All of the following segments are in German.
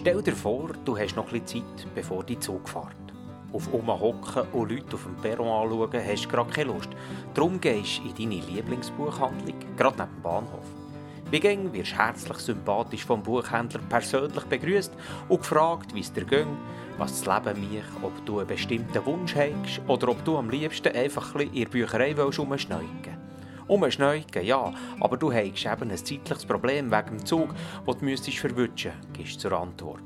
Stell dir vor, du hast noch bisschen Zeit, bevor die Zug fährt. Auf hocken und Leute auf dem Perron anschauen, hast du gerade keine Lust. Darum gehst du in deine Lieblingsbuchhandlung, gerade neben dem Bahnhof. Wie ging, wirst herzlich sympathisch vom Buchhändler persönlich begrüßt und gefragt, wie es dir ging, was das Leben mich, ob du einen bestimmten Wunsch hast oder ob du am liebsten einfach ein in der Bücherei rumschneuken willst. Umschneuken, ja, aber du hast eben ein zeitliches Problem wegen dem Zug, das du müsstest gibst zur Antwort.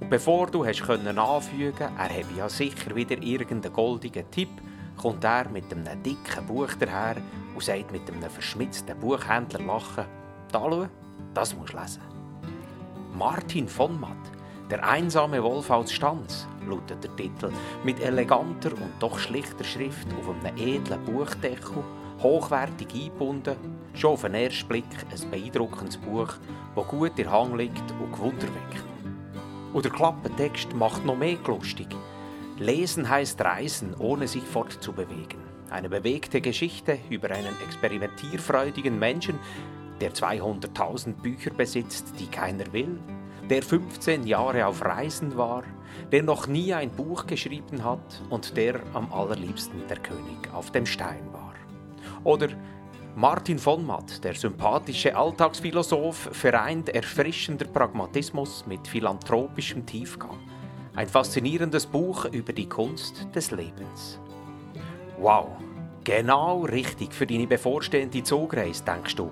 Und bevor du hast können anfügen, er habe ja sicher wieder irgendeinen goldigen Tipp, kommt er mit einem dicken Buch daher und sagt mit einem verschmitzten Buchhändler lachen, da schau, das musst du lesen. Martin von Matt, der einsame Wolf aus Stanz, lautet der Titel, mit eleganter und doch schlichter Schrift auf einem edlen Buchdeckel hochwertig eingebunden, schon auf den ersten Blick ein beeindruckendes Buch, das gut in Hang liegt und Gewunder weckt. Und der Klappentext macht noch mehr lustig. Lesen heißt Reisen, ohne sich fortzubewegen. Eine bewegte Geschichte über einen experimentierfreudigen Menschen, der 200.000 Bücher besitzt, die keiner will, der 15 Jahre auf Reisen war, der noch nie ein Buch geschrieben hat und der am allerliebsten der König auf dem Stein war. Oder Martin von Matt, der sympathische Alltagsphilosoph, vereint erfrischender Pragmatismus mit philanthropischem Tiefgang. Ein faszinierendes Buch über die Kunst des Lebens. Wow, genau richtig für deine bevorstehende Zugreise, denkst du.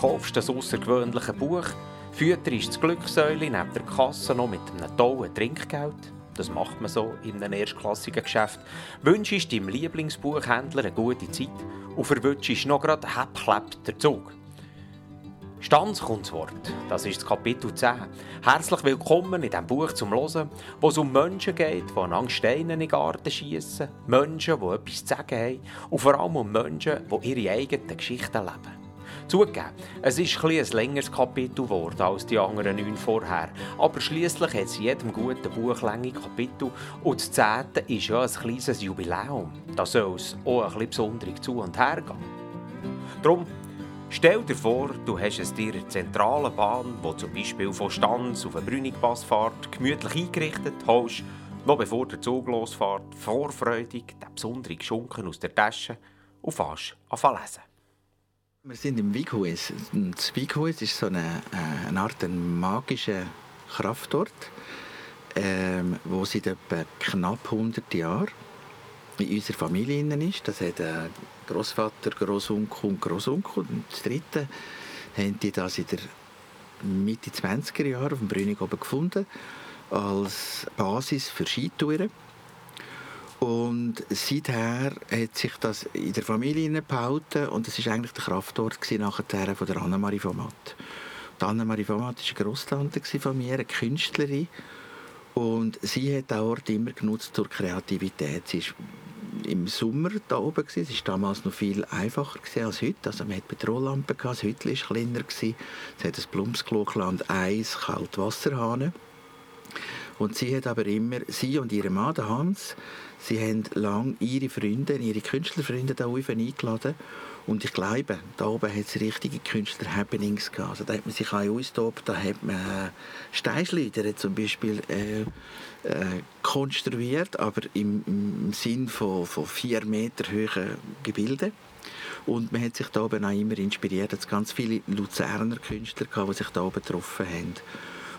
Kaufst das außergewöhnliche Buch, fütterst das Glücksäule neben der Kasse noch mit einem tollen Trinkgeld das macht man so in einem erstklassigen Geschäft, wünschst deinem Lieblingsbuchhändler eine gute Zeit und verwünschst noch gerade hepp der Zug. Stanz kommt das Wort. Das ist das Kapitel 10. Herzlich willkommen in diesem Buch zum Hören, wo es um Menschen geht, die an Steine in den Garten schiessen, Menschen, die etwas zu sagen haben und vor allem um Menschen, die ihre eigenen Geschichten leben. Zugegeben, es ist ein, ein längeres Kapitel geworden als die anderen neun vorher, aber schließlich hat es jedem guten Buch lange Kapitel und das zehnte ist ja ein kleines Jubiläum. Da soll es auch ein bisschen besonderig zu und her gehen. Darum Stell dir vor, du hast es dir in der zentralen Bahn, wo zum Beispiel von Stanz auf eine Brünigpass fährt, gemütlich eingerichtet, holst, noch bevor der Zug losfährt, vorfreudig den besonderen Schunken aus der Tasche und fährst an lesen. Wir sind im Wighuis. Das Wighuis ist so eine, äh, eine Art ein magischer Kraftort, ähm, wo seit etwa knapp 100 Jahren in unserer Familie ist. Das hat äh, Großvater, Großonkel und Großonkel. Und das dritte haben die das in der Mitte 20er Jahre auf dem Brünig oben gefunden als Basis für Skitouren. Und seither hat sich das in der Familie behalten und es war eigentlich der Kraftort nachher von der Annemarie von Matt. Annemarie von Matt war eine Grosstante von mir, eine Künstlerin. Und sie hat den Ort immer genutzt zur Kreativität. Sie war im Sommer da oben. Es war damals noch viel einfacher als heute. Also man hatte Petrollampen, das Hütchen war kleiner. Es hat ein Blumsklo, Eis, Kaltwasserhahn. Und sie hat aber immer, sie und ihre Mann, Hans, Sie haben lange ihre Freunde, ihre Künstlerfreunde da oben eingeladen. Und ich glaube, da oben hat es richtige Künstler-Happenings gehabt. Also da hat man sich auch austobt, da hat man äh, Steinschleuder zum Beispiel äh, äh, konstruiert, aber im, im Sinn von, von vier Meter hohen Gebilden. Und man hat sich da oben auch immer inspiriert. Es ganz viele Luzerner Künstler gehabt, die sich da oben getroffen haben.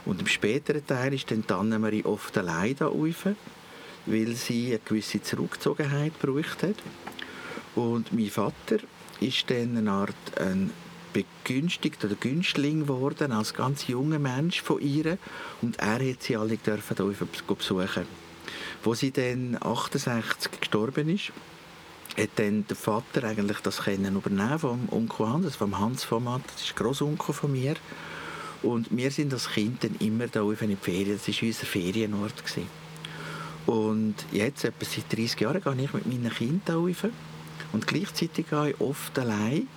Und im späteren Teil ist dann Annemarie oft allein da oben weil sie eine gewisse Zurückgezogenheit gebraucht hat. Und mein Vater ist dann eine Art ein begünstigt oder Günstling geworden als ganz junger Mensch von ihr und er hat sie alle dürfen besuchen. Wo sie dann 68 gestorben ist, hat dann der Vater eigentlich das Kennen übernehmen vom Onkel Hans, vom Hans von Matt, das ist Großonkel von mir. Und wir sind als Kind dann immer da in die Ferien, das war unser Ferienort. Gewesen. Und jetzt, etwa seit 30 Jahren, gehe ich mit meinen Kindern rauf. Und gleichzeitig gehe ich oft allein,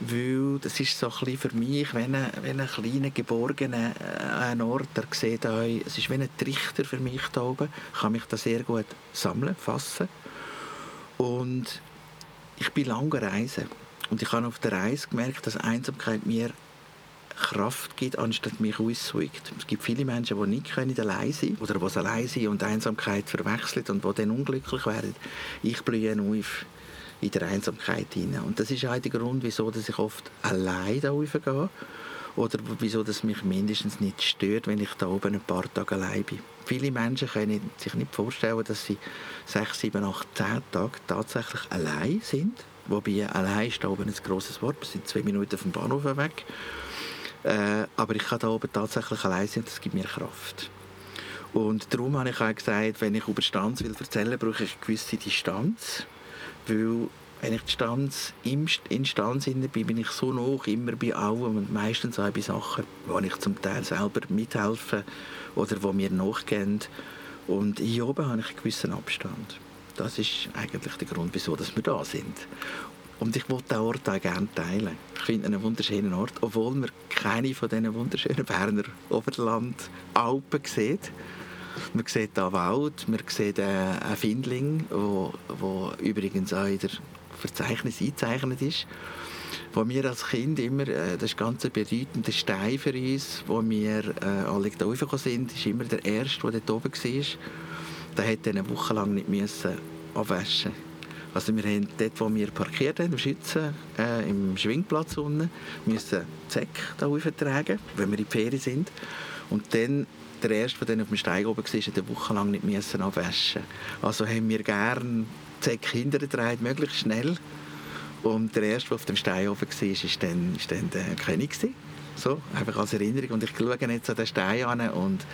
weil das ist so ein für mich, wenn ein, wenn ein kleiner, geborgener äh, Ort, der sieht euch, es ist wie ein Trichter für mich da oben, ich kann mich da sehr gut sammeln, fassen. Und ich bin lange reisen. Und ich habe auf der Reise gemerkt, dass Einsamkeit mir Kraft gibt, anstatt mich aussaugt. Es gibt viele Menschen, die nicht können allein sein oder die allein sind und Einsamkeit verwechseln und die dann unglücklich werden. Ich blühe auf in der Einsamkeit hinein. Und das ist auch der Grund, wieso ich oft allein da raufgehe oder wieso das mich mindestens nicht stört, wenn ich da oben ein paar Tage allein bin. Viele Menschen können sich nicht vorstellen, dass sie sechs, sieben, acht, zehn Tage tatsächlich allein sind. Wobei allein ist da oben ein grosses Wort. Wir sind zwei Minuten vom Bahnhof weg. Äh, aber ich kann da oben tatsächlich allein sein und das gibt mir Kraft. Und darum habe ich auch gesagt, wenn ich über Stanz will erzählen, brauche ich eine gewisse Distanz. Weil wenn ich die Stanz, im, in Stanz bin, bin ich so hoch immer bei allem und meistens auch bei Sachen, wo ich zum Teil selber mithelfe oder wo mir nachgehen. Und hier oben habe ich einen gewissen Abstand. Das ist eigentlich der Grund, wieso wir da sind. Und ich wollte den Ort auch gerne teilen. Ich finde einen wunderschönen Ort, obwohl man keine von diesen wunderschönen Berner Oberland Alpen sieht. Man sieht hier Wald, man sieht äh, einen Findling, wo übrigens auch in der Verzeichnis eingezeichnet ist. Wo wir als Kind immer, äh, das ist ganz ein bedeutender Stein für uns, wo wir äh, alle da raufgekommen sind, ist immer der Erste, der dort oben war. Der musste eine Woche lang nicht müssen abwaschen also wir haben dort, wo wir parkiert haben, im Schützen, äh, im Schwingplatz unten, müssen Zeck da tragen, wenn wir in die Ferien sind. Und dann der Erste, der dann auf dem Steig oben war, hat eine Woche lang nicht müssen abwaschen. Also haben wir gerne Zeck hintergetragen, möglichst schnell. Und der Erste, der auf dem Stein oben war, ist dann, ist dann der König. So, einfach als Erinnerung. Und ich schaue jetzt an den Stein an und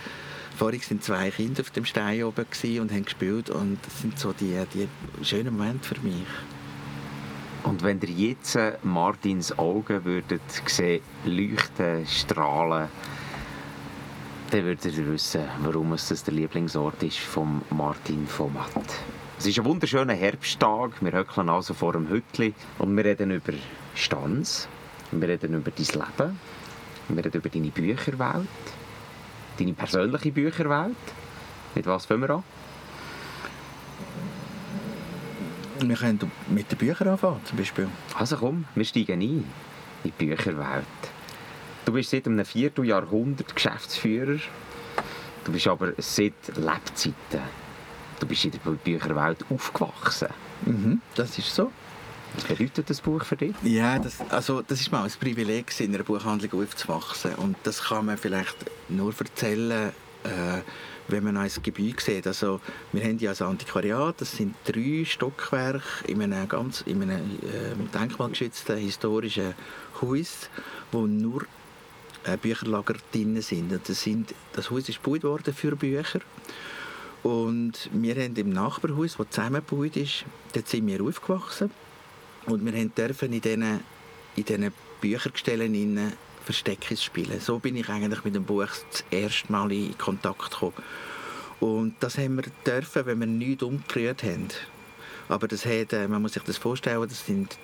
vorhin sind zwei Kinder auf dem Stein oben und haben gespielt und das sind so die, die schönen Momente für mich. Und wenn ihr jetzt Martins Augen würdet sehen, leuchten, strahlen, dann würdet ihr wissen, warum es das der Lieblingsort ist von Martin von Matt. Es ist ein wunderschöner Herbsttag. Wir höckeln also vor dem Hütli und wir reden über Stanz. Wir reden über dein Leben. Wir reden über deine Bücherwelt. Deine persönliche Bücherwelt. Mit was fangen wir an? Wir können mit den Büchern anfangen, zum Beispiel. Also komm, wir steigen ein in die Bücherwelt. Du bist seit einem Vierteljahrhundert Geschäftsführer. Du bist aber seit Lebzeiten Du bist in der Bücherwelt aufgewachsen. Mhm, das ist so. Was bedeutet das Buch für dich? Ja, das, also, das ist mal ein Privileg, in einer Buchhandlung aufzuwachsen. Und das kann man vielleicht nur erzählen, äh, wenn man ein Gebiet sieht. Also, wir haben ja ein Antiquariat, das sind drei Stockwerke in einem, ganz, in einem äh, denkmalgeschützten historischen Haus, wo nur äh, Bücherlager drin sind. Das, sind. das Haus ist gebaut worden für Bücher. Und wir haben im Nachbarhaus, das zusammengebaut ist, dort sind wir aufgewachsen. Und wir dürfen in diesen, in diesen Büchergestellen Versteckis spielen. So bin ich eigentlich mit dem Buch das erste Mal in Kontakt gekommen. Und das haben wir dürfen, wenn wir nichts umgerührt haben. Aber das hat, äh, man muss sich das vorstellen, das sind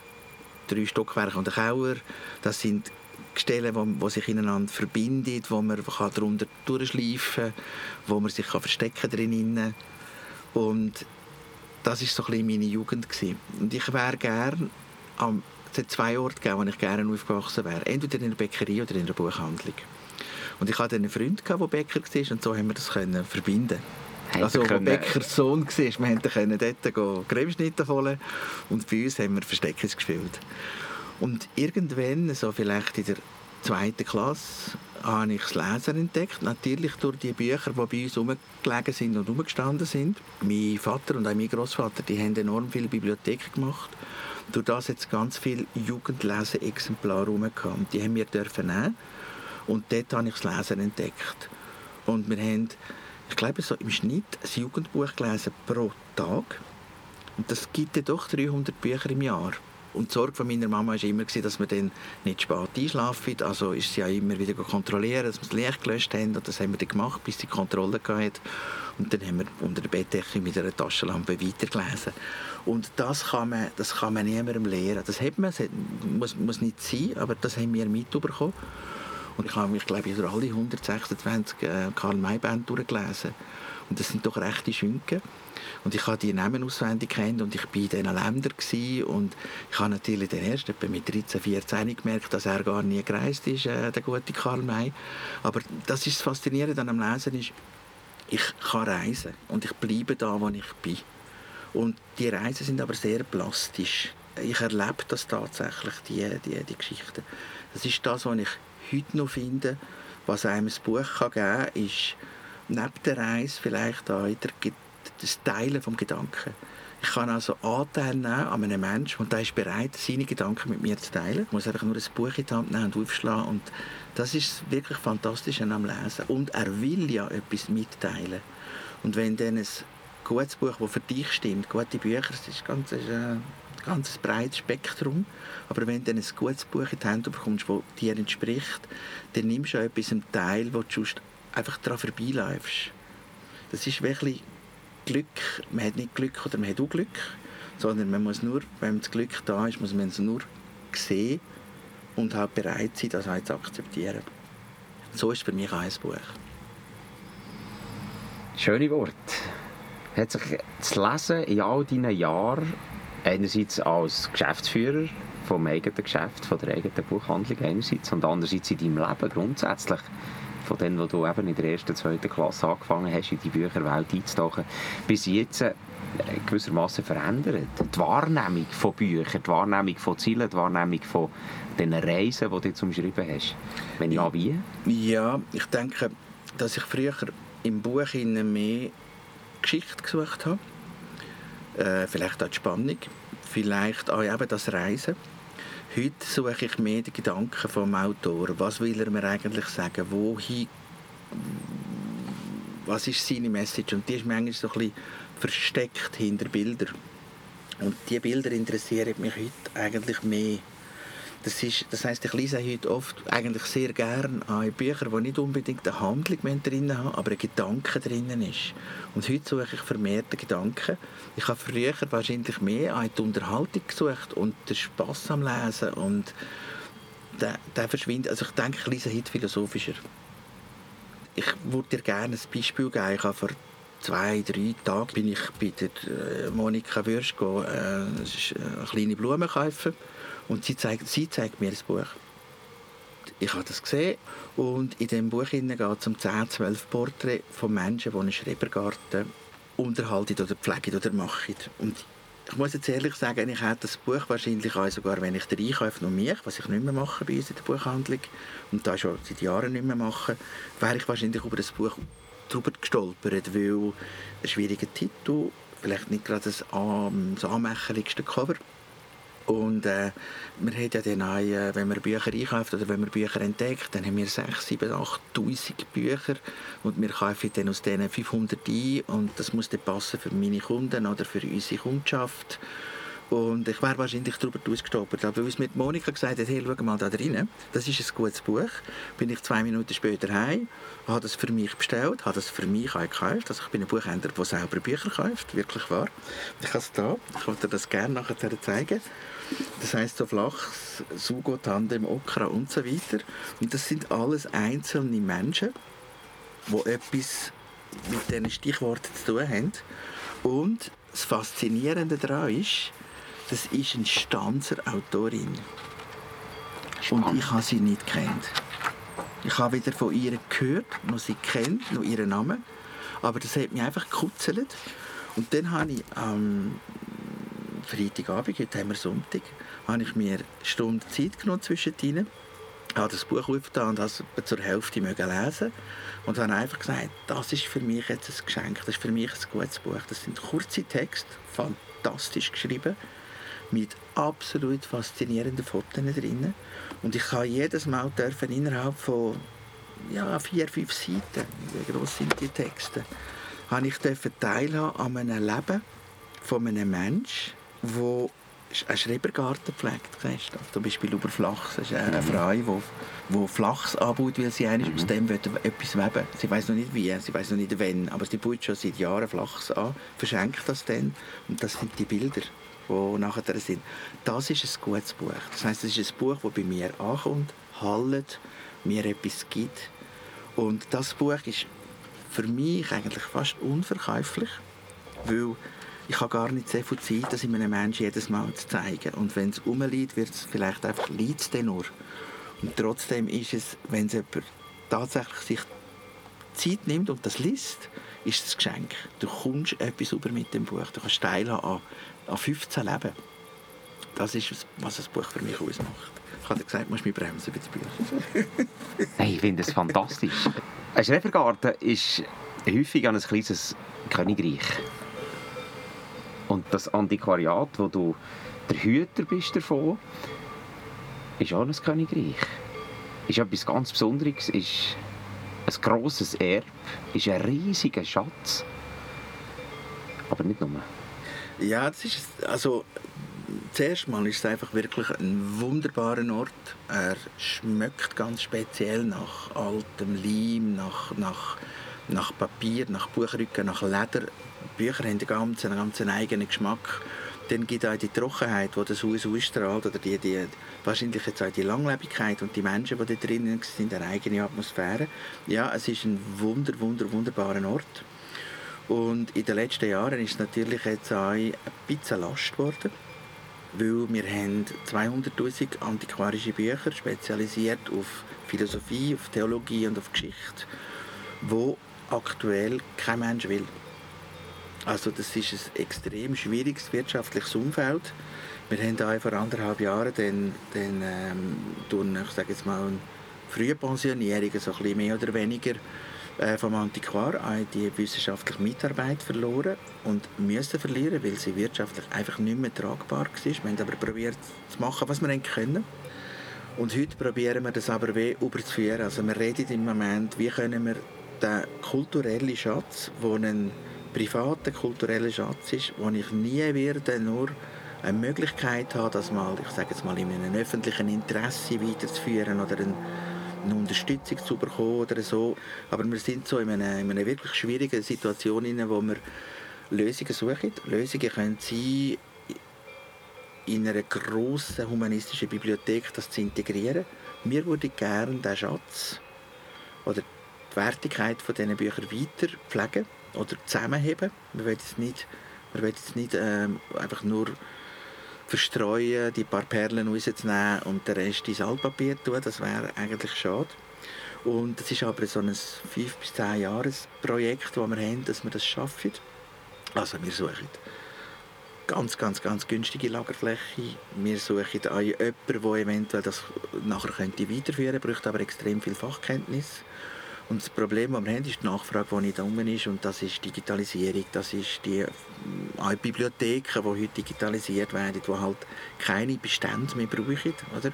drei Stockwerke und ein Keller. Das sind Stellen, wo, wo sich ineinander verbindet, wo man kann darunter durchschleifen kann, wo man sich kann verstecken drin und das ist so ein bisschen meine Jugend gewesen. und ich wäre gerne am es zwei Orte gegeben, wo ich gerne aufgewachsen wäre. Entweder in der Bäckerei oder in der Buchhandlung. Und ich hatte einen Freund, der Bäcker war und so haben wir das können verbinden also, wo Bäckers Sohn war, wir konnten dort Cremeschnitte holen und bei uns haben wir Versteckens gespielt. Und irgendwann, so vielleicht in der zweiten Klasse, habe ich das Lesen entdeckt. Natürlich durch die Bücher, die bei uns rumgelegen sind und rumgestanden sind. Mein Vater und auch mein Großvater, haben enorm viele Bibliotheken gemacht. Durch das jetzt ganz viele Jugendlese-Exemplare rumgekommen. Die haben wir dürfen nehmen. Und dort habe ich das Lesen entdeckt. Und wir haben, ich glaube, so im Schnitt ein Jugendbuch gelesen pro Tag. Und das gibt ja doch 300 Bücher im Jahr. Und die Sorge von meiner Mama war immer, dass wir dann nicht spät einschlafen. Also ist sie ja immer wieder kontrollieren, dass wir das Licht gelöscht haben. Und das haben wir dann gemacht, bis sie Kontrolle hatte. Und dann haben wir unter der Bettdecke mit einer Taschenlampe weitergelesen. Und das kann man, das kann man niemandem lehren. Das hat man, das muss, muss nicht sein, aber das haben wir mitbekommen. Und ich habe mich, glaube ich, durch alle 126 äh, Karl-May-Bände durchgelesen. Und das sind doch rechte Schünken. Und ich habe die Namen auswendig kennt und ich war in diesen Ländern und ich habe natürlich den ersten mit 13, 14 gemerkt, dass er gar nie gereist ist, äh, der gute Karl May. Aber das ist das Faszinierende an dem Lesen ist, ich kann reisen und ich bleibe da, wo ich bin. Und die Reisen sind aber sehr plastisch. Ich erlebe das tatsächlich, die, die, die Geschichten. Das ist das, was ich heute noch finde, was einem ein Buch kann geben kann, ist neben der Reise vielleicht auch das Teilen des Gedanken. Ich kann also Anteil nehmen an einem Menschen und der ist bereit, seine Gedanken mit mir zu teilen. Ich muss einfach nur ein Buch in die Hand nehmen und aufschlagen. Und das ist wirklich fantastisch am Lesen. Und er will ja etwas mitteilen. Und wenn dann ein gutes Buch, das für dich stimmt, gute Bücher, das ist ganz, das ist ein ganz breites Spektrum, aber wenn du ein gutes Buch in die Hand bekommst, das dir entspricht, dann nimmst du auch etwas einen Teil, wo du einfach daran vorbeiläufst. Das ist wirklich Glück, man hat nicht Glück oder man hat auch Glück, sondern man muss nur, wenn das Glück da ist, muss man es nur sehen und halt bereit sein, das auch zu akzeptieren. So ist für mich auch ein Buch. Schöne Worte. Hat sich das Lesen in all deinen Jahren einerseits als Geschäftsführer vom eigenen Geschäft, von der eigenen Buchhandlung einerseits und andererseits in deinem Leben grundsätzlich von dem, wo du eben in der ersten, zweiten Klasse angefangen hast, in die Bücherwelt einzutauchen, bis jetzt äh, gewissermaßen verändert. Die Wahrnehmung von Büchern, die Wahrnehmung von Zielen, die Wahrnehmung von den Reisen, die du zum Schreiben hast. Wenn ja, wie? Ja, ich denke, dass ich früher im Buch mehr Geschichte gesucht habe. Äh, vielleicht auch die Spannung, vielleicht auch eben das Reisen. Heute suche ich mehr die Gedanken vom Autor. Was will er mir eigentlich sagen? Wohin, was ist seine Message? Und die ist manchmal so ein bisschen versteckt hinter Bildern. Und diese Bilder interessieren mich heute eigentlich mehr. Das, ist, das heisst, ich lese heute oft eigentlich sehr gerne an Bücher, wo nicht unbedingt eine Handlung drin haben, aber ein Gedanke drin ist. Und heute suche ich vermehrt Gedanken. Ich habe früher wahrscheinlich mehr an die Unterhaltung gesucht und den Spass am Lesen und der, der verschwindet. Also ich denke, ich lese heute philosophischer. Ich würde dir gerne ein Beispiel geben. Ich habe vor zwei, drei Tagen bin ich bei der äh, Monika Würsch äh, eine kleine Blume kaufen und sie zeigt, sie zeigt mir das Buch. Ich habe das gesehen und in diesem Buch geht es um 10, 12 Porträts von Menschen, die einen Schrebergarten unterhalten oder pflegen oder machen. Und ich muss jetzt ehrlich sagen, ich hätte das Buch wahrscheinlich auch sogar, wenn ich den Einkauf noch mich, was ich nicht mehr mache bei uns in der Buchhandlung und das schon seit Jahren nicht mehr mache, wäre ich wahrscheinlich über das Buch drüber gestolpert, weil ein schwieriger Titel, vielleicht nicht gerade das, das anmächerlichste Cover, und äh, wir haben ja dann auch, äh, wenn man Bücher einkauft oder wenn man Bücher entdeckt, dann haben wir 6, 7, 8'000 Bücher und wir kaufen dann aus denen 500 ein und das muss dann passen für meine Kunden oder für unsere Kundschaft. Und ich wäre wahrscheinlich darüber ausgestolpert. Aber als mir Monika gesagt hat, hey, schau mal da drinnen, das ist ein gutes Buch, bin ich zwei Minuten später heim, habe das für mich bestellt, habe das für mich gekauft. Also ich bin ein Buchhändler, der selber Bücher kauft, wirklich wahr. Ich habe es da, ich wollte dir das gerne nachher zeigen. Das heißt so Flachs, Sugo, Tandem, Okra und so weiter. Und das sind alles einzelne Menschen, die etwas mit diesen Stichworten zu tun haben. Und das Faszinierende daran ist, das ist eine Stanzer Autorin. Spannend. Und ich habe sie nicht kennt. Ich habe weder von ihr gehört, noch sie kennt, noch ihren Namen. Aber das hat mich einfach gekuzelt. Und dann habe ich am Freitagabend, heute haben wir Sonntag, habe ich mir eine Stunde Zeit genommen zwischen ihnen, habe das Buch aufgetan und es zur Hälfte lesen und habe einfach gesagt, das ist für mich jetzt ein Geschenk, das ist für mich ein gutes Buch. Das sind kurze Texte, fantastisch geschrieben, mit absolut faszinierenden Fotos drin. Und ich kann jedes Mal dürfen innerhalb von ja, vier, fünf Seiten, wie groß sind die Texte, habe ich teilhaben an einem Leben von einem Menschen, wo einen Schrebergarten pflegt. Siehst du? Zum Beispiel über Flachs. Das ist eine mhm. Frau, die, die Flachs anbaut, weil sie mhm. aus dem etwas weben Sie weiß noch nicht wie, sie weiß noch nicht wann, aber sie baut schon seit Jahren Flachs an, verschenkt das dann und das sind die Bilder die nachher sind. Das ist ein gutes Buch. Das heißt, es ist ein Buch, das bei mir ankommt, hallt mir etwas gibt. Und das Buch ist für mich eigentlich fast unverkäuflich, weil ich habe gar nicht so viel Zeit, das einem Menschen jedes Mal zu zeigen. Und wenn es rumliegt, wird es vielleicht einfach liegt es nur. Und trotzdem ist es, wenn es jemand tatsächlich sich Zeit nimmt und das liest, ist es ein Geschenk. Du kommst etwas über mit dem Buch. Du kannst teilhaben an, an 15 Leben. Das ist, was das Buch für mich ausmacht. Ich habe gesagt, du musst mich bremsen bei den Büchern. hey, ich finde es fantastisch. Ein Schrebergarten ist häufig ein kleines Königreich. Und das Antiquariat, wo du der Hüter bist davon, ist auch ein Königreich. Ist etwas ganz Besonderes, ist ein grosses Erbe, ist ein riesiger Schatz. Aber nicht nur. Ja, das ist also zuerst mal ist es einfach wirklich ein wunderbarer Ort. Er schmeckt ganz speziell nach altem Leim, nach, nach, nach Papier, nach Buchrücken, nach Leder. Bücher haben einen ganz, einen ganz eigenen Geschmack. Dann gibt es auch die Trockenheit, die das Haus ausstrahlt, oder die, die, wahrscheinlich jetzt auch die Langlebigkeit und die Menschen, die da drinnen sind, eine eigene Atmosphäre. Ja, es ist ein wunder, wunder, wunderbarer Ort. Und in den letzten Jahren ist natürlich jetzt auch ein bisschen Last geworden, weil wir haben 200'000 antiquarische Bücher spezialisiert auf Philosophie, auf Theologie und auf Geschichte, wo aktuell kein Mensch will. Also das ist ein extrem schwieriges wirtschaftliches Umfeld. Wir haben da vor anderthalb Jahren den, den ähm, ich sage jetzt mal, eine frühe Pensionierung, so ein bisschen mehr oder weniger vom Antiquar die wissenschaftliche Mitarbeit verloren und müssen verlieren, weil sie wirtschaftlich einfach nicht mehr tragbar war. Wir haben aber probiert zu machen, was wir können. Und heute probieren wir das aber wie überzuführen. Also wir reden im Moment, wie können wir den kulturellen Schatz, der ein privater kultureller Schatz ist, wo ich nie werde nur eine Möglichkeit habe, das mal, ich sage jetzt mal, in einem öffentlichen Interesse weiterzuführen oder eine, eine Unterstützung zu bekommen oder so. Aber wir sind so in einer, in einer wirklich schwierigen Situation, in wo wir Lösungen suchen. Lösungen können sein, in einer grossen humanistischen Bibliothek das zu integrieren. Wir würden gerne diesen Schatz oder die Wertigkeit von diesen Büchern weiter pflegen oder zusammenheben. Wir wollen jetzt nicht, wir wollen jetzt nicht ähm, einfach nur verstreuen, die paar Perlen rauszunehmen und den Rest ins Altpapier tun. Das wäre eigentlich schade. Und es ist aber so ein 5 bis 10 Jahres Projekt, das wir haben, dass wir das schaffen. Also wir suchen ganz, ganz, ganz günstige Lagerfläche. Wir suchen jemanden, der eventuell das nachher könnte weiterführen könnte, braucht aber extrem viel Fachkenntnis. Und das Problem, das wir haben, ist die Nachfrage, die nicht da ist. Und das ist Digitalisierung. Das ist die äh, Bibliotheken, die heute digitalisiert werden, die halt keine Bestände mehr brauchen. Oder?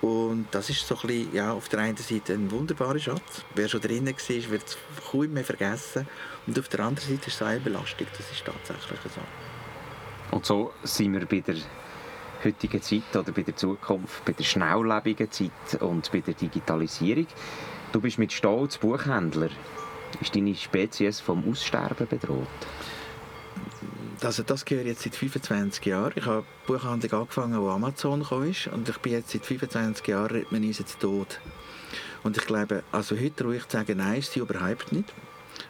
Und das ist so ein bisschen, ja, auf der einen Seite ein wunderbarer Schatz. Wer schon drinnen war, wird es kaum mehr vergessen. Und auf der anderen Seite ist es eine Belastung. Das ist tatsächlich so. Und so sind wir bei der heutigen Zeit oder bei der Zukunft, bei der schnelllebigen Zeit und bei der Digitalisierung. Du bist mit Stolz Buchhändler. Ist deine Spezies vom Aussterben bedroht? Also das gehört jetzt seit 25 Jahren. Ich habe Buchhandlung angefangen, wo Amazon kam und ich bin jetzt seit 25 Jahren redet man uns jetzt tot. Und ich glaube, also heute ruhig zu sagen, nein, ist sie überhaupt nicht.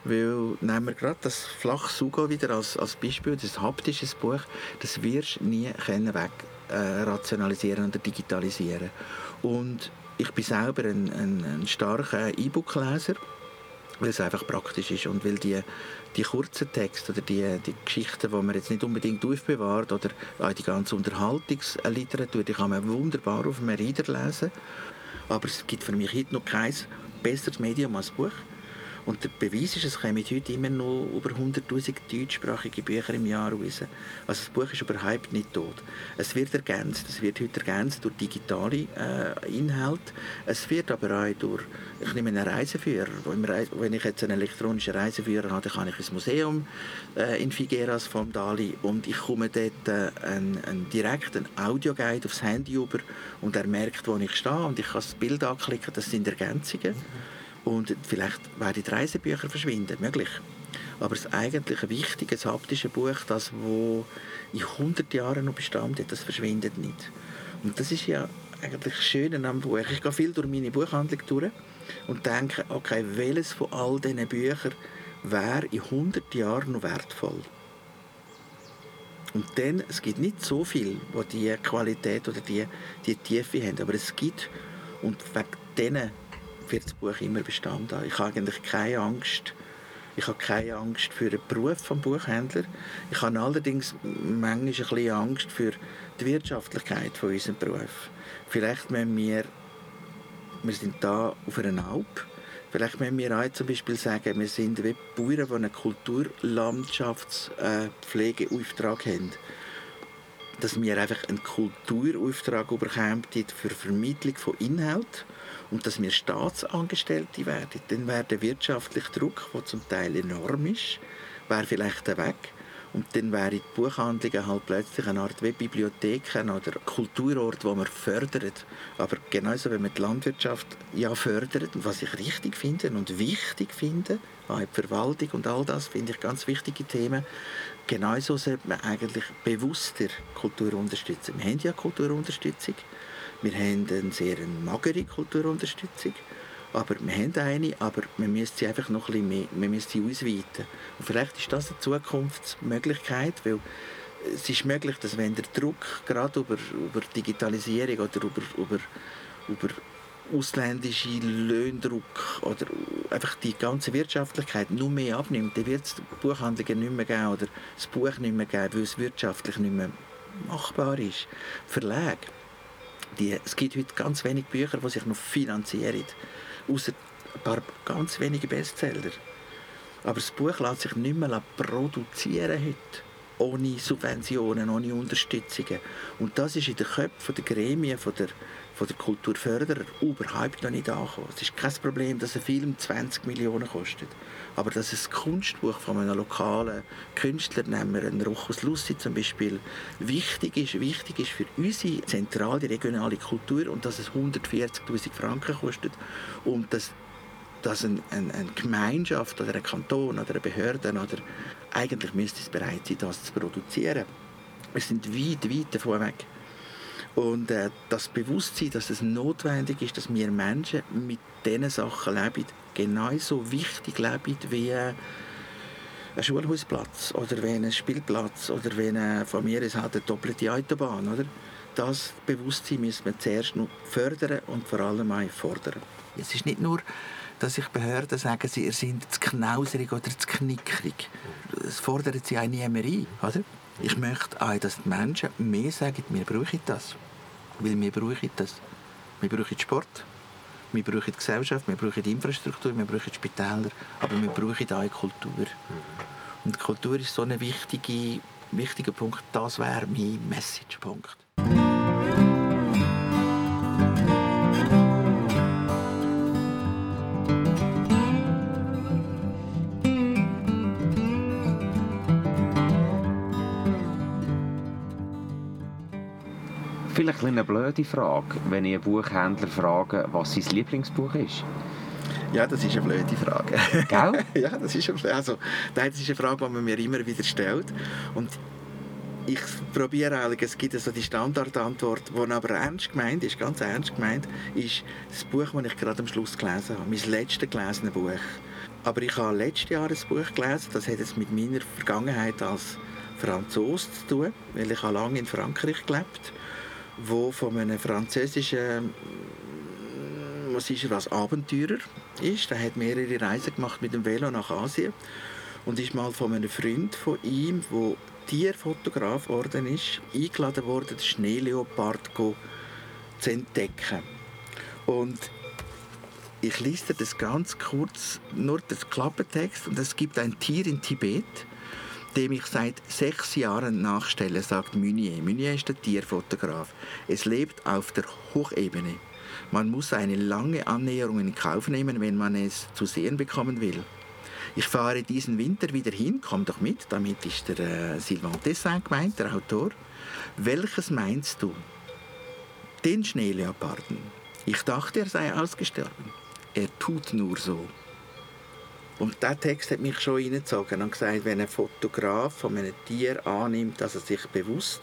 Weil, nehmen wir gerade das Flachsugo wieder als, als Beispiel, das haptische Buch, das wirst du nie können weg äh, rationalisieren oder digitalisieren. Und ich bin selber ein, ein, ein starker E-Book-Leser, weil es einfach praktisch ist und weil die, die kurzen Texte oder die, die Geschichten, die man jetzt nicht unbedingt aufbewahrt oder auch die ganze Unterhaltungsliteratur, die kann man wunderbar auf einem Reader lesen. Aber es gibt für mich heute noch kein besseres Medium als Buch. Und der Beweis ist, es kommen heute immer noch über 100'000 deutschsprachige Bücher im Jahr raus. Also das Buch ist überhaupt nicht tot. Es wird ergänzt, es wird heute ergänzt durch digitale äh, Inhalte. Es wird aber auch durch, ich nehme einen Reiseführer. Wenn ich jetzt einen elektronischen Reiseführer habe, dann kann ich ins Museum äh, in Figueras vom Dali und ich komme dort äh, einen, einen direkt einen Audioguide aufs Handy über und er merkt, wo ich stehe und ich kann das Bild anklicken, das sind Ergänzungen. Mhm. Und vielleicht werden die Reisebücher verschwinden, möglich. Aber das eigentlich wichtige, das haptische Buch, das wo in 100 Jahren noch Bestand hat, das verschwindet nicht. Und das ist ja eigentlich Schöne am Buch. Ich gehe viel durch meine Buchhandlung durch und denke, okay, welches von all diesen Büchern wäre in 100 Jahren noch wertvoll? Und dann, es gibt nicht so viel, die diese Qualität oder die, die Tiefe haben, aber es gibt, und wegen denen wird das Buch immer Bestand haben. Ich habe eigentlich keine Angst, ich habe keine Angst für den Beruf des Buchhändler. Ich habe allerdings manchmal ein Angst für die Wirtschaftlichkeit von unserem Beruf. Vielleicht müssen wir, wir sind da auf einer Alp, vielleicht müssen wir auch zum Beispiel sagen, wir sind wie Bauern, die einen Kulturlandschaftspflegeauftrag haben. Dass wir einfach einen Kulturauftrag bekommen für Vermittlung von Inhalt und dass wir Staatsangestellte werden. Dann wäre der wirtschaftliche Druck, der zum Teil enorm ist, wäre vielleicht weg. Und dann wäre die Buchhandlungen halt plötzlich eine Art wie Bibliotheken oder Kulturort, wo man fördert. Aber genauso, wenn man die Landwirtschaft ja fördert, was ich richtig finde und wichtig finde, auch die Verwaltung und all das finde ich ganz wichtige Themen, genauso sollte man eigentlich bewusster Kultur unterstützen. Wir haben ja Kulturunterstützung. Wir haben eine sehr magere Kulturunterstützung. Aber wir haben eine, aber wir müssen sie einfach noch ein bisschen mehr, wir müssen sie ausweiten. Und vielleicht ist das eine Zukunftsmöglichkeit, weil es ist möglich, dass wenn der Druck gerade über, über Digitalisierung oder über, über, über ausländische Löhndruck oder einfach die ganze Wirtschaftlichkeit nur mehr abnimmt, dann wird es Buchhandlungen nicht mehr geben oder das Buch nicht mehr geben, weil es wirtschaftlich nicht mehr machbar ist. Verlage, die, es gibt heute ganz wenige Bücher, die sich noch finanzieren außer ein paar ganz wenige Bestseller. Aber das Buch lässt sich nicht mehr produzieren heute. Ohne Subventionen, ohne Unterstützungen. Und das ist in den Köpfen der Gremien, von der, von der Kulturförderer überhaupt noch nicht angekommen. Es ist kein Problem, dass ein Film 20 Millionen kostet. Aber dass ein Kunstbuch von einem lokalen Künstler, nehmen wir Rochus Lussi zum Beispiel, wichtig ist, wichtig ist für unsere zentrale, regionale Kultur und dass es 140'000 Franken kostet und dass dass eine, eine, eine, Gemeinschaft oder ein Kanton oder eine Behörde oder eigentlich müsste es bereit sein, das zu produzieren. Wir sind weit, weit davon weg. Und äh, das Bewusstsein, dass es notwendig ist, dass wir Menschen mit diesen Sachen leben, genauso wichtig leben wie ein Schulhausplatz oder wie ein Spielplatz oder wie eine, von mir ist halt eine doppelte Autobahn. Oder? Das Bewusstsein müssen wir zuerst noch fördern und vor allem auch fordern. Es ist nicht nur, dass ich Behörden sagen, sie sind zu knauserig oder zu knickerig. Das fordert sie auch nie mehr ein. Oder? Ich möchte auch, dass die Menschen mehr sagen, wir brauchen das. Weil wir brauchen das. Wir brauchen Sport, wir brauchen die Gesellschaft, wir brauchen die Infrastruktur, wir brauchen Spitäler, aber wir brauchen auch Kultur. Und Kultur ist so ein wichtiger, wichtiger Punkt. Das wäre mein Messagepunkt. Vielleicht eine blöde Frage, wenn ich einen Buchhändler frage, was sein Lieblingsbuch ist. Ja, das ist eine blöde Frage. Gell? ja, das ist eine, also, das ist eine Frage, die man mir immer wieder stellt. Und ich probiere eigentlich, es gibt so die Standardantwort, die aber ernst gemeint ist, ganz ernst gemeint, ist das Buch, das ich gerade am Schluss gelesen habe, mein letztes gelesenes Buch. Aber ich habe letztes Jahr ein Buch gelesen, das hat jetzt mit meiner Vergangenheit als Franzose zu tun, weil ich habe lange in Frankreich gelebt habe wo von einem französischen ist er als Abenteurer ist. Er hat mehrere Reisen gemacht mit dem Velo nach Asien und ist mal von einem Freund von ihm, wo Tierfotograf geworden ist, eingeladen worden, den Schneeleopard zu entdecken. Und ich lese das ganz kurz, nur den Klappentext und es gibt ein Tier in Tibet, dem ich seit sechs Jahren nachstelle, sagt Meunier. Meunier ist der Tierfotograf. Es lebt auf der Hochebene. Man muss eine lange Annäherung in Kauf nehmen, wenn man es zu sehen bekommen will. Ich fahre diesen Winter wieder hin, komm doch mit. Damit ist der äh, Sylvain Tessin gemeint, der Autor. Welches meinst du? Den Schneeleoparden. Ich dachte, er sei ausgestorben. Er tut nur so. Und dieser Text hat mich schon reingezogen und gesagt, wenn ein Fotograf von einem Tier annimmt, dass er sich bewusst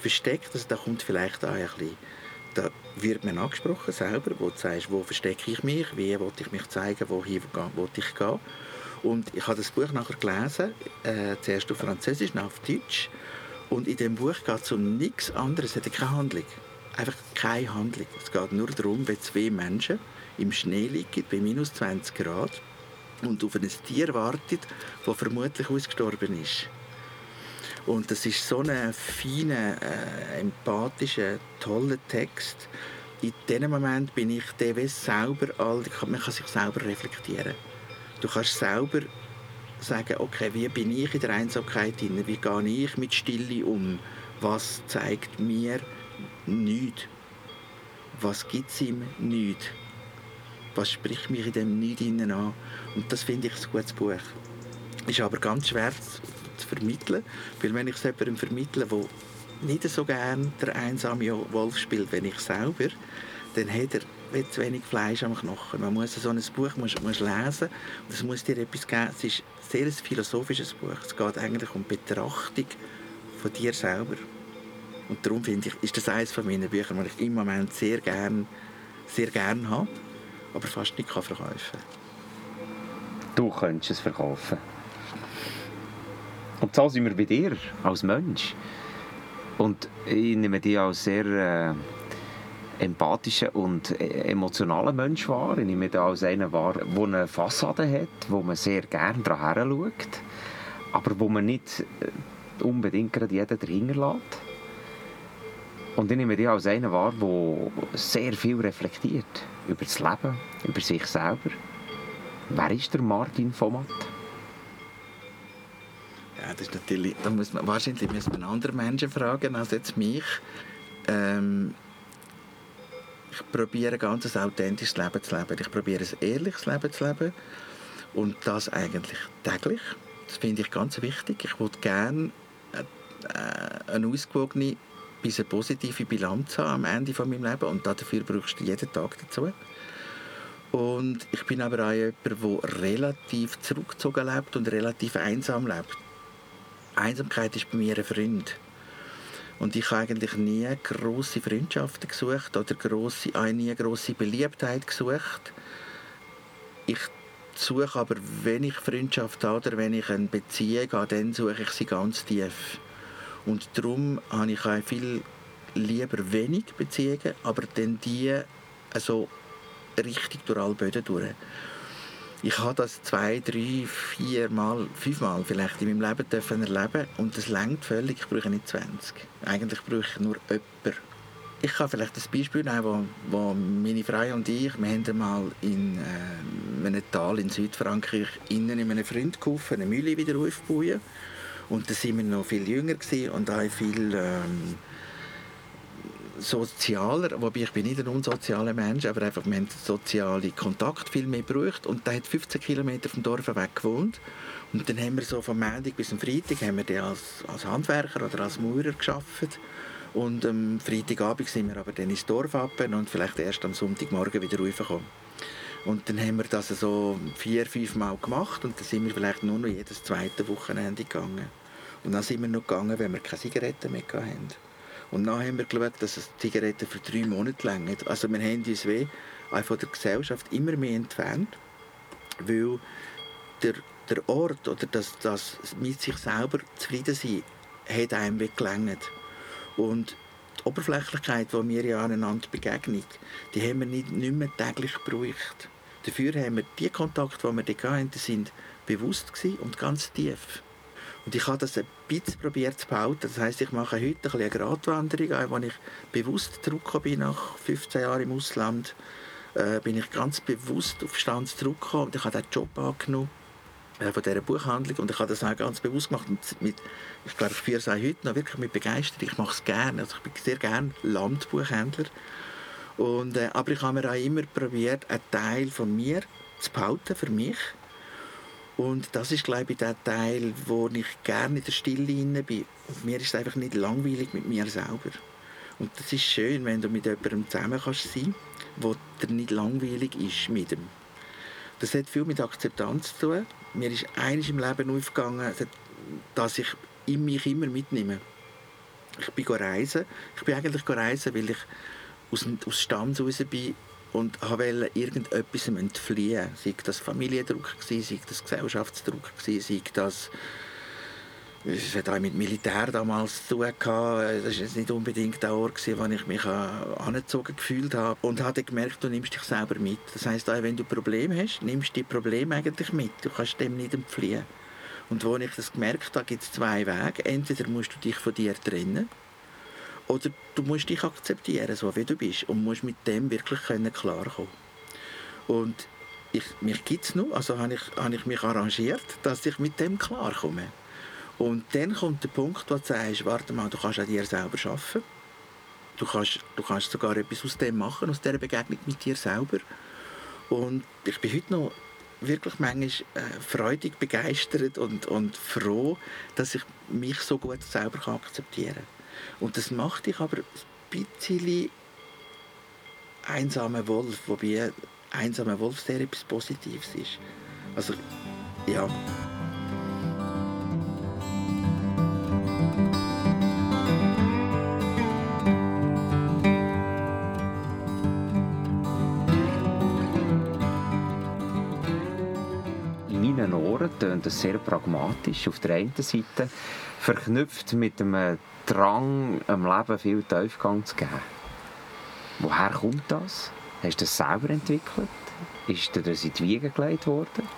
versteckt, also da kommt vielleicht auch ein bisschen der wird man angesprochen selber, wo du sagst, wo verstecke ich mich, wie will ich mich zeigen, wohin will ich gehen. Und ich habe das Buch nachher gelesen, äh, zuerst auf Französisch, dann auf Deutsch. Und in dem Buch geht es um nichts anderes, es hat keine Handlung. Einfach keine Handlung. Es geht nur darum, wie zwei Menschen im Schnee liegen, bei minus 20 Grad, und auf ein Tier wartet, das vermutlich ausgestorben ist. Und das ist so ein feiner, äh, empathischer, toller Text. In diesem Moment bin ich der selber man kann sich selber reflektieren. Du kannst selber sagen, okay, wie bin ich in der Einsamkeit drin? Wie gehe ich mit Stille um? Was zeigt mir nichts? Was gibt es ihm nicht? Was spricht mich in dem Nichts an? Und das finde ich ein gutes Buch. Ist aber ganz schwer zu vermitteln, weil wenn ich es jemandem vermittle, der nicht so gerne der einsame Wolf spielt, wenn ich selber, dann hat er zu wenig Fleisch am Knochen. Man muss so ein Buch muss, muss lesen und es muss dir etwas geben. Es ist ein sehr philosophisches Buch. Es geht eigentlich um die Betrachtung von dir selber. Und darum finde ich, ist das eines von meinen Büchern, die ich im Moment sehr gerne sehr gern habe, aber fast nicht kann verkaufen kann. Du könntest es verkaufen. Und so sind wir bei dir als Mensch. Und ich nehme dich als sehr äh, empathischer und äh, emotionaler Mensch wahr. Ich nehme dich als einen wahr, der eine Fassade hat, wo man sehr gerne daran schaut, aber wo man nicht äh, unbedingt gerade jeden dahinter lässt. Und ich nehme dich als einen wahr, der sehr viel reflektiert über das Leben, über sich selber. Wer ist der Martin Vomat? Ja, das ist natürlich, da muss man, wahrscheinlich müssen man andere Menschen fragen als jetzt mich. Ähm, ich probiere ein ganz authentisches Leben zu leben. Ich probiere ein ehrliches Leben zu leben und das eigentlich täglich. Das finde ich ganz wichtig. Ich würde gerne äh, eine ausgewogene bis eine positive Bilanz haben am Ende von meinem Leben und dafür brauchst du jeden Tag dazu. Und ich bin aber auch jemand, der relativ zurückgezogen lebt und relativ einsam lebt. Einsamkeit ist bei mir ein Freund. Und ich habe eigentlich nie grosse Freundschaften gesucht oder grosse, auch nie grosse Beliebtheit gesucht. Ich suche aber, wenn ich Freundschaft habe oder wenn ich eine Beziehung habe, dann suche ich sie ganz tief. Und darum habe ich auch viel lieber wenig Beziehungen, aber dann die also richtig durch alle Böden durch. Ich habe das zwei, drei, vier Mal, fünf Mal vielleicht in meinem Leben dürfen erleben und das längt völlig. Ich brauche nicht 20. Eigentlich brauche ich nur jemanden. Ich kann vielleicht ein Beispiel nehmen, wo, wo meine Frau und ich, wir haben einmal in äh, einem Tal in Südfrankreich innen in einem Freund geholfen, eine Mühle wieder aufzubauen. Und da waren wir noch viel jünger und auch viel ähm, sozialer, wobei ich bin nicht ein unsozialer Mensch, aber einfach, wir haben soziale Kontakt viel mehr gebraucht und da hat 15 Kilometer vom Dorf weg gewohnt und dann haben wir so vom Montag bis zum Freitag haben wir als, als Handwerker oder als Maurer geschafft und am Freitagabend sind wir aber dann ins Dorf ab und vielleicht erst am Sonntagmorgen wieder raufgekommen. Und dann haben wir das so vier, fünf Mal gemacht und dann sind wir vielleicht nur noch jedes zweite Wochenende gegangen. Und dann sind wir noch gegangen, wenn wir keine Zigaretten mehr hatten. Und dann haben wir geschaut, dass es Zigaretten für drei Monate länger. Also wir haben uns weh von der Gesellschaft immer mehr entfernt, weil der, der Ort oder das, das mit sich selber zufrieden sein, hat einem weggelangt. Und die Oberflächlichkeit, die wir ja aneinander begegnen, die haben wir nicht, nicht mehr täglich gebraucht. Dafür haben wir die Kontakte, die wir hatten, sind bewusst und ganz tief. Und ich habe das ein bisschen probiert zu behalten. Das heisst, ich mache heute eine Gratwanderung, wo ich bewusst zurückgekommen bin nach 15 Jahren im Ausland. Äh, bin ich ganz bewusst auf Stand zurückgekommen und ich habe den Job angenommen äh, von dieser Buchhandlung und ich habe das auch ganz bewusst gemacht. Mit, ich glaube, ich führe es auch heute noch wirklich mit Begeisterung. Ich mache es gerne. Also ich bin sehr gerne Landbuchhändler. Und, äh, aber ich habe mir auch immer probiert, einen Teil von mir zu behalten für mich und das ist, glaube ich, der Teil, wo ich gerne in der Stille inne bin. Und mir ist es einfach nicht langweilig mit mir selber. Und das ist schön, wenn du mit jemandem zusammen kannst sein wo dir nicht langweilig ist mit ihm. Das hat viel mit Akzeptanz zu tun. Mir ist eines im Leben aufgegangen, dass ich mich immer mitnehme. Ich bin reisen. Ich bin eigentlich reisen, weil ich aus, aus Stamm raus bin und wollte irgendetwas entfliehen. Sei das Familiendruck, sei das Gesellschaftsdruck, sei das es hat auch mit Militär damals zu tun gehabt. Das war nicht unbedingt der Ort, wo ich mich angezogen gefühlt habe. Und habe gemerkt, du nimmst dich selber mit. Das heisst, wenn du Probleme hast, nimmst du die Probleme eigentlich mit. Du kannst dem nicht entfliehen. Und als ich das gemerkt habe, gibt es zwei Wege. Entweder musst du dich von dir trennen oder du musst dich akzeptieren, so wie du bist. Und musst mit dem wirklich klarkommen. Und ich, mich gibt es noch, also habe ich, habe ich mich arrangiert, dass ich mit dem klarkomme. Und dann kommt der Punkt, wo du sagst, warte mal, du kannst an dir selber arbeiten. Du kannst, du kannst sogar etwas aus dem machen, aus dieser Begegnung mit dir selber. Und ich bin heute noch wirklich manchmal äh, freudig begeistert und, und froh, dass ich mich so gut selber akzeptieren kann. Und das macht dich aber ein bisschen einsamer Wolf, wobei einsamer Wolf sehr etwas Positives ist. Also, ja. tönt das sehr pragmatisch. Auf der einen Seite verknüpft mit einem Drang, am Leben viel Tiefgang zu geben. Woher kommt das? Hast du das selber entwickelt? Ist dir das in die Wiege gelegt worden?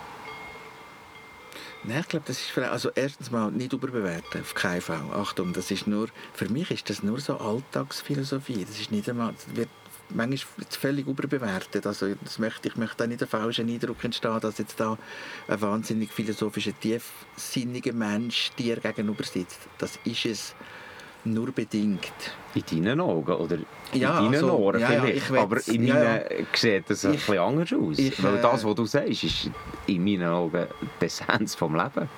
Nein, ich glaube, das ist also erstens mal nicht überbewerten, auf keinen Fall. Achtung, das ist nur, für mich ist das nur so Alltagsphilosophie. Das ist nicht einmal, wird manchmal völlig überbewertet. Also das möchte, ich möchte da nicht den falschen Eindruck entstehen, dass jetzt da ein wahnsinnig philosophischer, tiefsinniger Mensch dir gegenüber sitzt. Das ist es nur bedingt. In deinen Augen oder in ja, deinen also, Ohren ja, vielleicht, ja, aber in ja, meinen sieht das ein bisschen anders aus. Ich, Weil äh, das, was du sagst, ist in meinen Augen die Essenz vom Leben.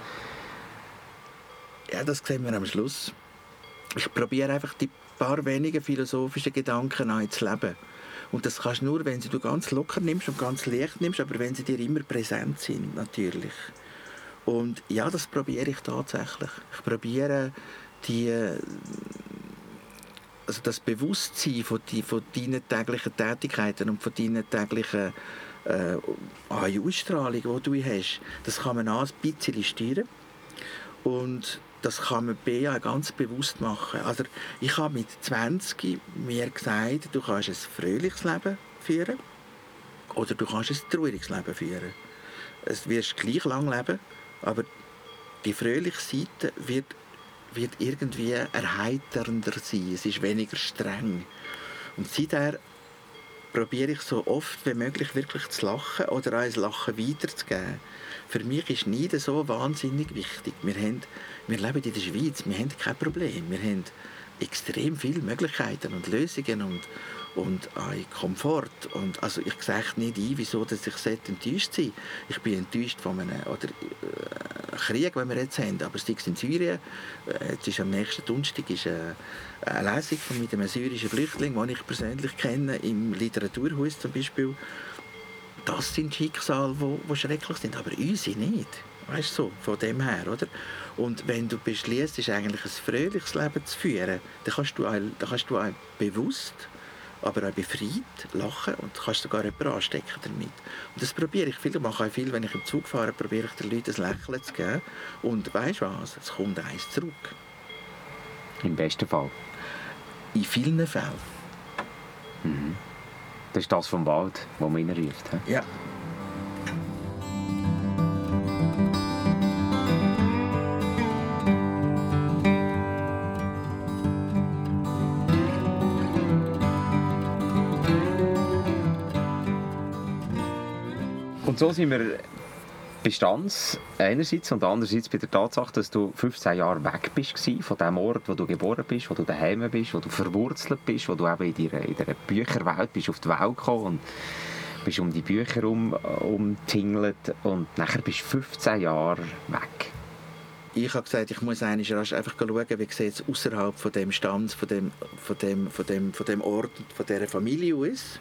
Ja, das sehen wir am Schluss. Ich probiere einfach die paar wenige philosophische Gedanken einzuleben. Und das kannst du nur, wenn sie du ganz locker nimmst und ganz leicht nimmst, aber wenn sie dir immer präsent sind, natürlich. Und ja, das probiere ich tatsächlich. Ich probiere die, also das Bewusstsein von, die, von deinen täglichen Tätigkeiten und von deinen täglichen äh, Ausstrahlung, die du hast, das kann man auch ein bisschen steuern. Und das kann man B ganz bewusst machen. Also ich habe mit 20 mir gesagt, du kannst ein fröhliches Leben führen oder du kannst ein trauriges Leben führen. Es wirst gleich lang leben, aber die fröhliche Seite wird, wird irgendwie erheiternder sein. Es ist weniger streng. Und seither probiere ich so oft wie möglich wirklich zu lachen oder auch ein Lachen weiterzugeben. Für mich ist nie so wahnsinnig wichtig. Wir, haben, wir leben in der Schweiz, wir haben kein Problem. Wir haben extrem viele Möglichkeiten und Lösungen und, und ein Komfort. Und also ich sehe nicht ein, wieso dass ich enttäuscht sein Ich bin enttäuscht von einem oder, äh, Krieg, den wir jetzt haben, aber sei es in Syrien, äh, jetzt ist am nächsten Donnerstag ist eine, eine Lesung von mit einem syrischen Flüchtling, den ich persönlich kenne, im Literaturhaus zum Beispiel. Das sind Schicksale, die schrecklich sind, aber unsere nicht. Weißt so, von dem her, oder? Und wenn du beschließt, eigentlich ein fröhliches Leben zu führen, dann kannst du, auch, dann kannst du auch bewusst, aber auch befreit lachen und kannst sogar jemanden anstecken damit. Und das probiere ich viel. Ich mache auch viel, wenn ich im Zug fahre, probiere ich den Leuten ein Lächeln zu geben. Und weißt du was? Es kommt eins zurück. Im besten Fall. In vielen Fällen. Mhm. Das ist das vom Wald, wo man ihn ruft. Ja. Und so sind wir Bestands einerseits und andererseits bei der Tatsache, dass du 15 Jahre weg bist von dem Ort, wo du geboren bist, wo du daheim bist, wo du verwurzelt bist, wo du eben in dieser, Bücherwelt bist auf die Welt gekommen und bist um die Bücher um, umtingelt und nachher bist du 15 Jahre weg. Ich habe gesagt, ich muss einfach schauen, wie sieht es außerhalb von dem Stand, von dem, von dem, von dem, von dem Ort, von dieser Familie aus.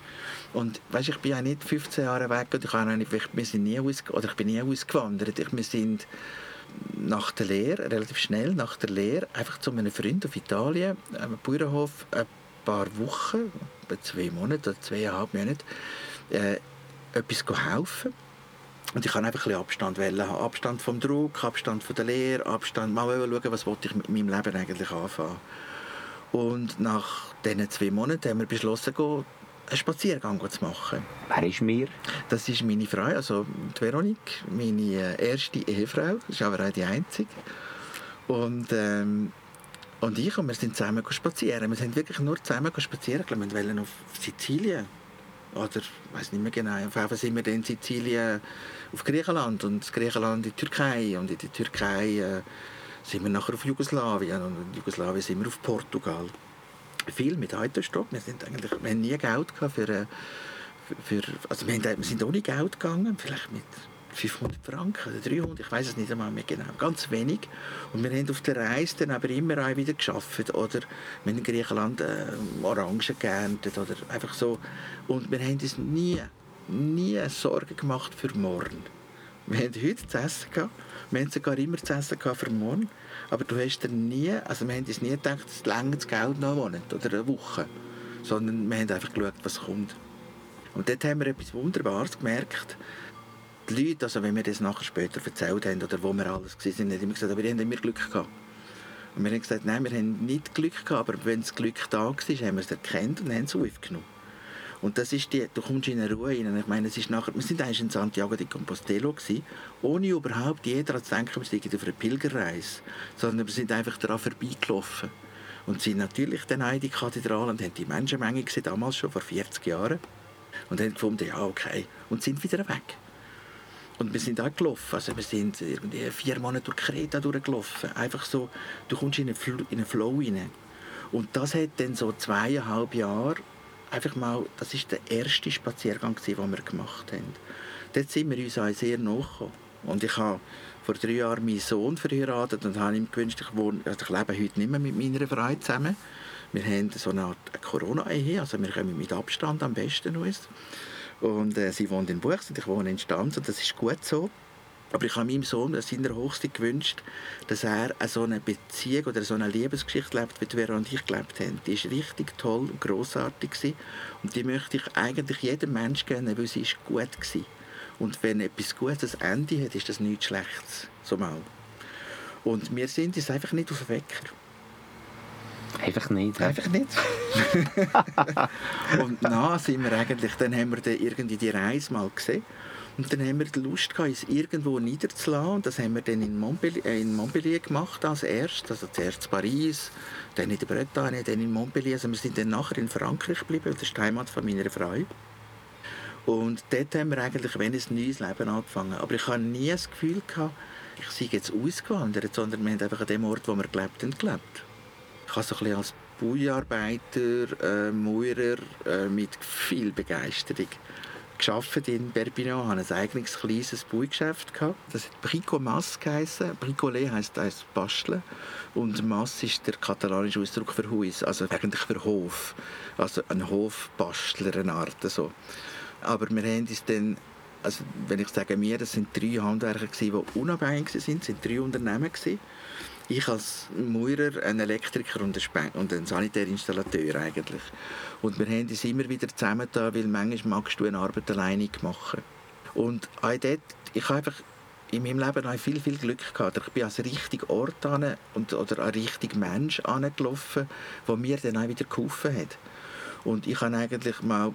Und weißt, ich bin ja nicht 15 Jahre weg und ich, habe nicht, wir sind nie aus, oder ich bin nie ausgewandert. Ich, wir sind nach der Lehre, relativ schnell nach der Lehre, einfach zu einem Freund auf Italien, am Bauernhof, ein paar Wochen, zwei Monate oder zweieinhalb Monate, äh, etwas helfen. Und ich kann einfach ein bisschen Abstand wählen. Abstand vom Druck, Abstand von der Lehre, Abstand, mal schauen, was wollte ich mit meinem Leben eigentlich anfangen. Und nach diesen zwei Monaten haben wir beschlossen, einen Spaziergang zu machen. Wer ist mir? Das ist meine Frau, also die Veronique, meine äh, erste Ehefrau. Das ist aber auch die einzige. Und, ähm, und ich und wir sind zusammen spazieren. Wir sind wirklich nur zusammen spazieren. Wir wollten auf Sizilien. Oder, ich weiß nicht mehr genau. Auf jeden Fall sind wir in Sizilien auf Griechenland und Griechenland in die Türkei. Und in der Türkei äh, sind wir nachher auf Jugoslawien. Und in Jugoslawien sind wir auf Portugal viel mit Autostopp. Wir, sind eigentlich, wir haben nie Geld für, äh, für, also wir, haben, wir sind ohne Geld gegangen, vielleicht mit 500 Franken oder 300, ich weiß es nicht einmal mehr genau, ganz wenig. Und wir haben auf der Reise dann aber immer auch wieder geschafft oder wir in Griechenland äh, Orangen geerntet oder einfach so. Und wir haben uns nie, nie Sorgen gemacht für morgen. Wir haben heute zu essen gehabt, wir haben sogar immer zu essen gehabt für morgen. Aber du hast nie, also wir haben uns nie gedacht, es länger das Geld noch Monat oder eine Woche. Sondern wir haben einfach geschaut, was kommt. Und dort haben wir etwas Wunderbares gemerkt. Die Leute, also wenn wir das nachher später erzählt haben, oder wo wir alles waren, haben immer gesagt, aber die haben immer Glück gehabt. Und wir haben gesagt, nein, wir haben nicht Glück gehabt, aber wenn das Glück da war, haben wir es erkannt und haben es aufgenommen. Und das ist die, du kommst in eine Ruhe rein. Ich meine, es ist nachher, wir sind eigentlich in Santiago de Compostela gewesen, ohne überhaupt jeder zu denken, wir sind auf einer Pilgerreise, sondern wir sind einfach daran vorbeigelaufen. Und sind natürlich dann in die Kathedrale und haben die Menschenmenge gesehen, damals schon vor 40 Jahren. Und haben gefunden, ja, okay. Und sind wieder weg. Und wir sind auch gelaufen. Also wir sind irgendwie vier Monate durch Kreta durchgelaufen. Einfach so, du kommst in einen, Flow rein. Und das hat dann so zweieinhalb Jahre einfach mal, das ist der erste Spaziergang, den wir gemacht haben. Dort sind wir uns auch sehr nachgekommen. Und ich habe vor drei Jahren meinen Sohn verheiratet und habe ihm gewünscht, ich, wohne, also ich lebe heute nicht mehr mit meiner Frau zusammen. Wir haben so eine Art Corona-Ehe, also wir kommen mit Abstand am besten aus. Und äh, sie wohnt in Buchs und ich wohne in Stanz und das ist gut so. Aber ich habe meinem Sohn seiner Hochzeit gewünscht, dass er so eine Beziehung oder so eine Liebesgeschichte lebt, wie Vera und ich gelebt haben. Die ist richtig toll und gewesen. und die möchte ich eigentlich jedem Menschen geben, weil sie ist gut war. Und wenn etwas Gutes ein Ende hat, ist das nichts Schlechtes. So mal. Und wir sind es einfach nicht auf Wecker. Einfach nicht. Einfach nicht. und dann sind wir eigentlich, dann haben wir dann irgendwie die Reise mal gesehen und dann haben wir die Lust gehabt, uns irgendwo niederzulassen. Und das haben wir dann in Montpellier, äh, in Montpellier gemacht als erstes. Also zuerst in Paris, dann in der Bretagne, dann in Montpellier. Also wir sind dann nachher in Frankreich geblieben, das ist die Heimat von meiner Frau. Und dort haben wir eigentlich wenn ein neues Leben angefangen. Aber ich hatte nie das Gefühl, gehabt, ich sei jetzt ausgewandert, sondern wir haben einfach an dem Ort, wo wir gelebt haben, gelebt. Ich habe so ein bisschen als Bauarbeiter, äh, Maurer äh, mit viel Begeisterung gearbeitet in Perpignan, hatte ein eigenes kleines Baugeschäft. Das hat Brico Mas geheißen. Bricolet heisst das Basteln. Und Mas ist der katalanische Ausdruck für Haus, also eigentlich für Hof. Also ein Hofbastler, eine Art. So. Aber wir haben uns dann also wenn ich sage wir, das sind drei Handwerker die unabhängig sind, das sind drei Unternehmen gewesen. Ich als Maurer, ein Elektriker und ein, Sanitärinstallateur eigentlich. Und wir haben uns immer wieder zusammengetan, weil manchmal magst du eine Arbeit alleine machen. Und auch dort, ich habe einfach in meinem Leben auch viel, viel Glück gehabt. Ich bin an den richtigen Ort und, oder an den richtigen Mensch angelaufen, der mir dann auch wieder geholfen hat. Und ich habe eigentlich mal,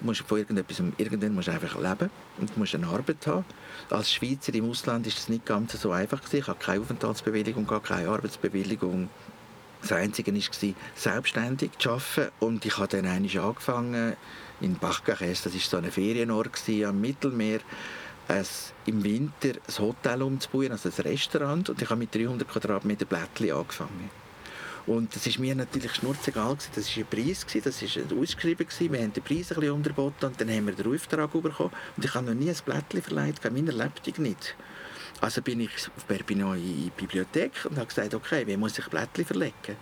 musst von irgendetwas, irgendwann musst einfach leben und musst eine Arbeit haben. Als Schweizer im Ausland ist das nicht ganz so einfach gewesen. Ich habe keine Aufenthaltsbewilligung, keine Arbeitsbewilligung. Das Einzige war, selbstständig zu arbeiten. Und ich habe dann angefangen in Bachgaches, das war so ein Ferienort am Mittelmeer, ein, im Winter ein Hotel umzubauen, also ein Restaurant. Und ich habe mit 300 Quadratmeter Blättchen angefangen. Und das ist mir natürlich schnurzegal Das war ein Preis, das war ausgeschrieben. Wir haben den Preis ein bisschen unterboten und dann haben wir den Auftrag bekommen. Und ich habe noch nie ein Blättchen verleiht, meiner Lebtung nicht. Also bin ich Perpignan in die Bibliothek und habe gesagt, okay, wie muss ich Blättchen verlegen?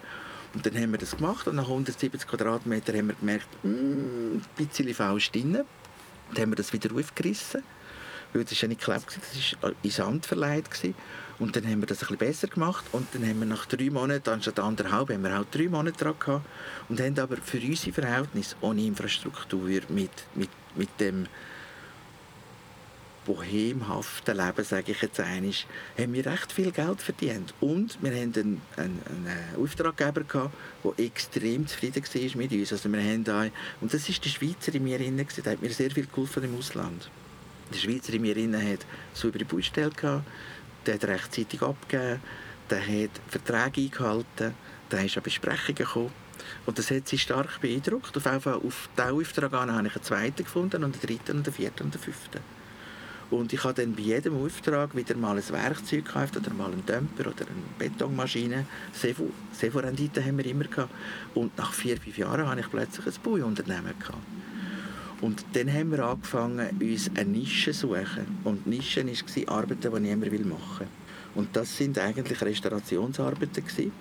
Und dann haben wir das gemacht und nach 170 Quadratmetern haben wir gemerkt, mm, ein bisschen falsch drin. Dann haben wir das wieder aufgerissen weil das war ja nicht geklebt, das war in Sand verleiht. Und dann haben wir das ein bisschen besser gemacht und dann haben wir nach drei Monaten, anstatt anderthalb, haben wir auch drei Monate dran gehabt und haben aber für unsere Verhältnisse ohne Infrastruktur, mit, mit, mit dem bohemhaften Leben, sage ich jetzt einmal, haben wir recht viel Geld verdient. Und wir hatten einen, einen, einen Auftraggeber, gehabt, der extrem zufrieden war mit uns. Also wir haben auch, und das war der Schweizer in mir drin, der hat mir sehr viel geholfen im Ausland. Der Schweizer in mir drin hat saubere Baustelle gehabt, der hat rechtzeitig abgegeben, der hat Verträge eingehalten, der ist an Besprechungen gekommen. Und das hat sie stark beeindruckt. Auf, auf diesen Auftrag habe ich einen zweiten gefunden, und einen dritten, und einen vierten und einen fünften. Und ich habe dann bei jedem Auftrag wieder mal ein Werkzeug gekauft oder mal einen Dämper oder eine Betonmaschine. Sevo-Rendite haben wir immer gehabt. Und nach vier, fünf Jahren hatte ich plötzlich ein Bauunternehmen gehabt. Und dann haben wir angefangen, uns eine Nische zu suchen. Und die Nische war Arbeiten, die niemand machen will. Und das sind eigentlich Restaurationsarbeiten. Gewesen.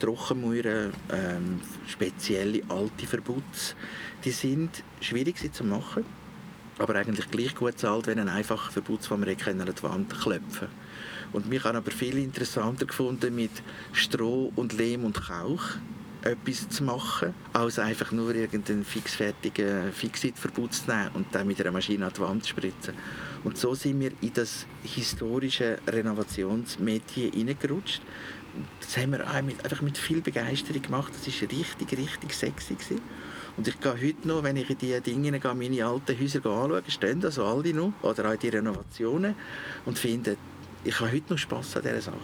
Trockenmauern, ähm, spezielle alte Verbutz, die sind schwierig zu machen, aber eigentlich gleich gut zahlt, wenn ein einfacher Verbutz, den wir an die Wand klopfen Und mich habe aber viel interessanter gefunden, mit Stroh und Lehm und Kauch etwas zu machen, als einfach nur irgendeinen fixfertigen Fixit-Verbot zu nehmen und dann mit einer Maschine an die Wand zu spritzen. Und so sind wir in das historische Renovationsmedium hineingerutscht. Das haben wir einfach mit viel Begeisterung gemacht. Das war richtig, richtig sexy. Gewesen. Und ich gehe heute noch, wenn ich in diese Dinge gehe, meine alten Häuser anschaue, stehen also alle noch, oder auch die Renovationen, und finde, ich habe heute noch Spass an dieser Sache.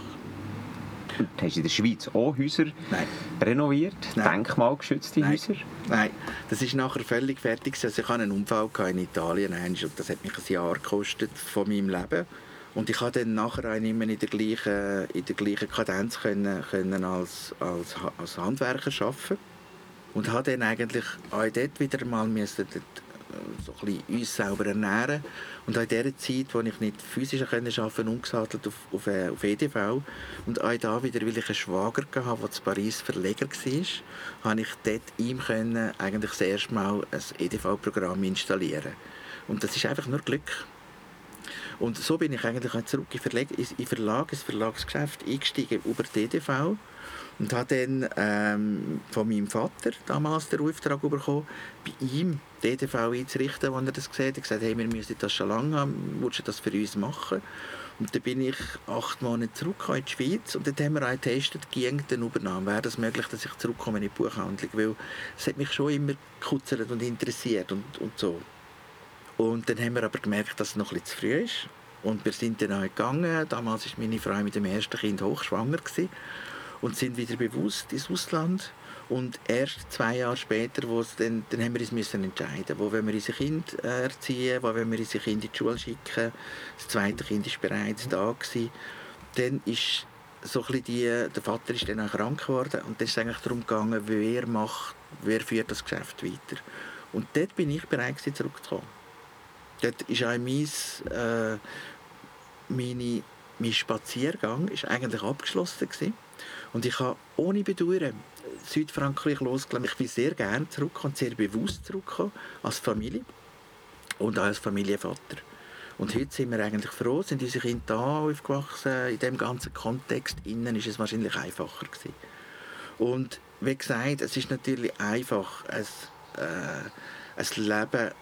Hast du in der Schweiz auch Häuser Nein. renoviert? Nein. Denkmalgeschützte Nein. Häuser? Nein, das ist nachher völlig fertig. Also ich hatte einen Unfall in Italien und das hat mich ein Jahr gekostet von meinem Leben. Und ich konnte dann nachher auch nicht mehr in der gleichen, in der gleichen Kadenz können, können als, als, als Handwerker arbeiten. Und habe dann eigentlich auch dort wieder mal müssen, so ein bisschen uns selber ernähren. Und auch in dieser Zeit, wo ich nicht physisch arbeiten konnte, umgesattelt auf, auf, äh, auf EDV. Und auch da wieder, weil ich einen Schwager hatte, der in Paris Verleger war, konnte ich dort ihm können, eigentlich das erste Mal ein EDV-Programm installieren. Und das ist einfach nur Glück. Und so bin ich eigentlich zurück in Verlag, in Verlag, ins Verlagsgeschäft eingestiegen über die EDV und habe dann ähm, von meinem Vater damals den Auftrag bekommen, bei ihm die EDV einzurichten, als er das gesehen hat. Er gesagt, hey, wir müssen das schon lange haben, willst du das für uns machen? Und dann bin ich acht Monate zurück in die Schweiz und dort haben wir auch getestet, ging dann Übernahme. Wäre das möglich, dass ich zurückkomme in die Buchhandlung? Weil es hat mich schon immer gekutzelt und interessiert und, und so. Und dann haben wir aber gemerkt, dass es noch bisschen zu früh ist. Und wir sind dann auch gegangen. Damals war meine Frau mit dem ersten Kind hochschwanger. Gewesen und sind wieder bewusst ins Ausland. Und erst zwei Jahre später, wo dann, dann haben wir uns müssen entscheiden, wo wir unser Kind äh, erziehen, wo wir unser Kind in die Schule schicken. Das zweite Kind war bereits da. Gewesen. Dann ist so die, der Vater ist dann auch krank geworden und dann ist es eigentlich darum gegangen, wer macht, wer führt das Geschäft weiter. Und dort bin ich bereit zurückzukommen. Dort ist auch mein, äh, meine, mein Spaziergang ist eigentlich abgeschlossen gewesen. Und ich habe ohne Bedauern Südfrankreich losgelassen. Ich bin sehr gerne zurückgekommen, sehr bewusst zurückgekommen, als Familie und auch als Familienvater. Und heute sind wir eigentlich froh, sind unsere Kinder da aufgewachsen. In dem ganzen Kontext innen ist es wahrscheinlich einfacher gewesen. Und wie gesagt, es ist natürlich einfach ein, äh, ein Leben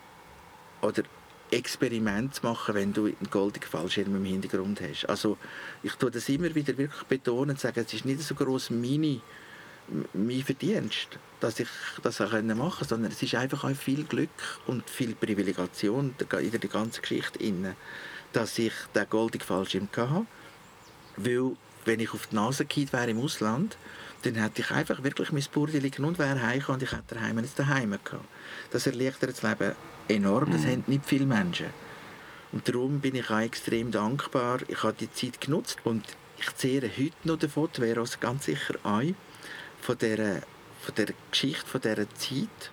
oder Experiment zu machen, wenn du einen goldenen Fallschirm im Hintergrund hast. Also ich tue das immer wieder wirklich betonen und sagen, es ist nicht so groß meine mein Verdienst, dass ich das machen konnte, sondern es ist einfach auch viel Glück und viel Privilegation in der ganzen Geschichte dass ich den goldenen Fallschirm hatte, weil wenn ich auf die Nase gefallen wäre im Ausland, dann hätte ich einfach wirklich mein Burdeli genommen und wäre heimgekommen und ich hätte daheim jetzt daheim gehabt. Das erleichtert das Leben enorm, das mhm. haben nicht viele Menschen. Und darum bin ich auch extrem dankbar. Ich habe die Zeit genutzt und ich zehre heute noch davon, die wäre ganz sicher ein, von dieser, von dieser Geschichte, von dieser Zeit.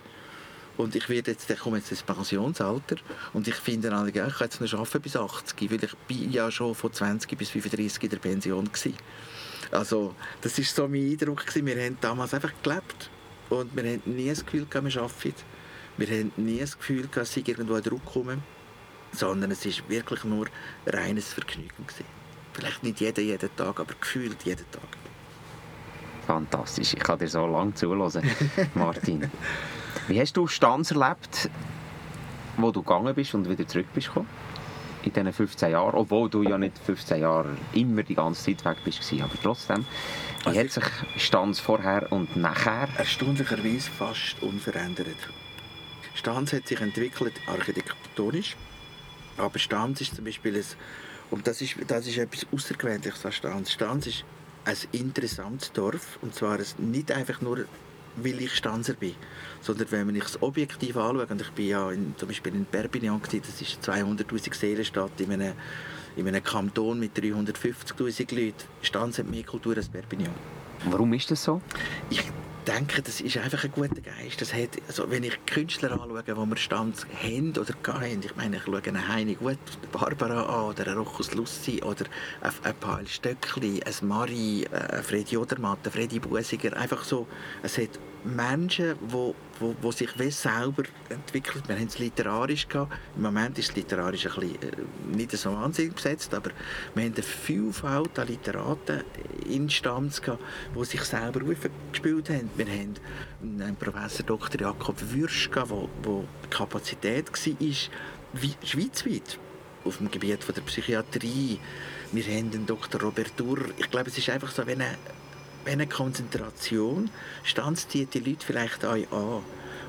Und ich werde jetzt, ich komme jetzt ins Pensionsalter und ich finde alle, ich kann jetzt noch arbeiten bis 80, weil ich bin ja schon von 20 bis 35 in der Pension gewesen. Also das ist so mein Eindruck gewesen. Wir haben damals einfach gelebt und wir haben nie das Gefühl, dass wir arbeiten. Wir haben nie das Gefühl, dass ich irgendwo Druck komme. sondern es ist wirklich nur reines Vergnügen gewesen. Vielleicht nicht jeden, jeden Tag, aber gefühlt jeden Tag. Fantastisch, ich kann dir so lange zuhören, Martin. Wie hast du Stanz erlebt, wo du gegangen bist und wieder zurück bist gekommen? in diesen 15 Jahren, obwohl du ja nicht 15 Jahre immer die ganze Zeit weg bist, aber trotzdem. Wie also hat sich Stanz vorher und nachher? Erstaunlicherweise fast unverändert. Stanz hat sich entwickelt architektonisch, aber Stanz ist zum Beispiel ein, und das ist, das ist etwas Außergewöhnliches an Stanz. Stanz ist ein interessantes Dorf, und zwar nicht einfach nur weil ich Stanzer bin, sondern wenn man es objektiv anschaut, und ich bin ja in, zum Beispiel in Perpignan, das ist 200'000 Seelenstadt in einem, in einem Kanton mit 350'000 Leuten, Stanz hat mehr Kultur als Perpignan. Warum ist das so? Ich denke, das ist einfach ein guter Geist. Das hat, also wenn ich Künstler anschaue, die wir Stanz haben oder haben, ich meine, ich schaue einen Heini Gut, Barbara an oder einen Rochus Lussi oder ein Paul Stöckli, ein Mari, ein Freddy Odermatt, ein Freddy Busiger, einfach so, es hat Menschen, die wo, wo sich wie selber entwickelt. Wir haben es literarisch gehabt. Im Moment ist es literarisch ein bisschen, äh, nicht so wahnsinnig besetzt, aber wir haben eine Vielfalt an Literaten in Stanz gehabt, die sich selber aufgespielt haben. Wir haben einen Professor Dr. Jakob Würsch, der wo, wo Kapazität war, wie, schweizweit auf dem Gebiet von der Psychiatrie. Wir haben den Dr. Robert Durr. Ich glaube, es ist einfach so, wenn eine eine Konzentration stanzieht die Leute vielleicht euch an.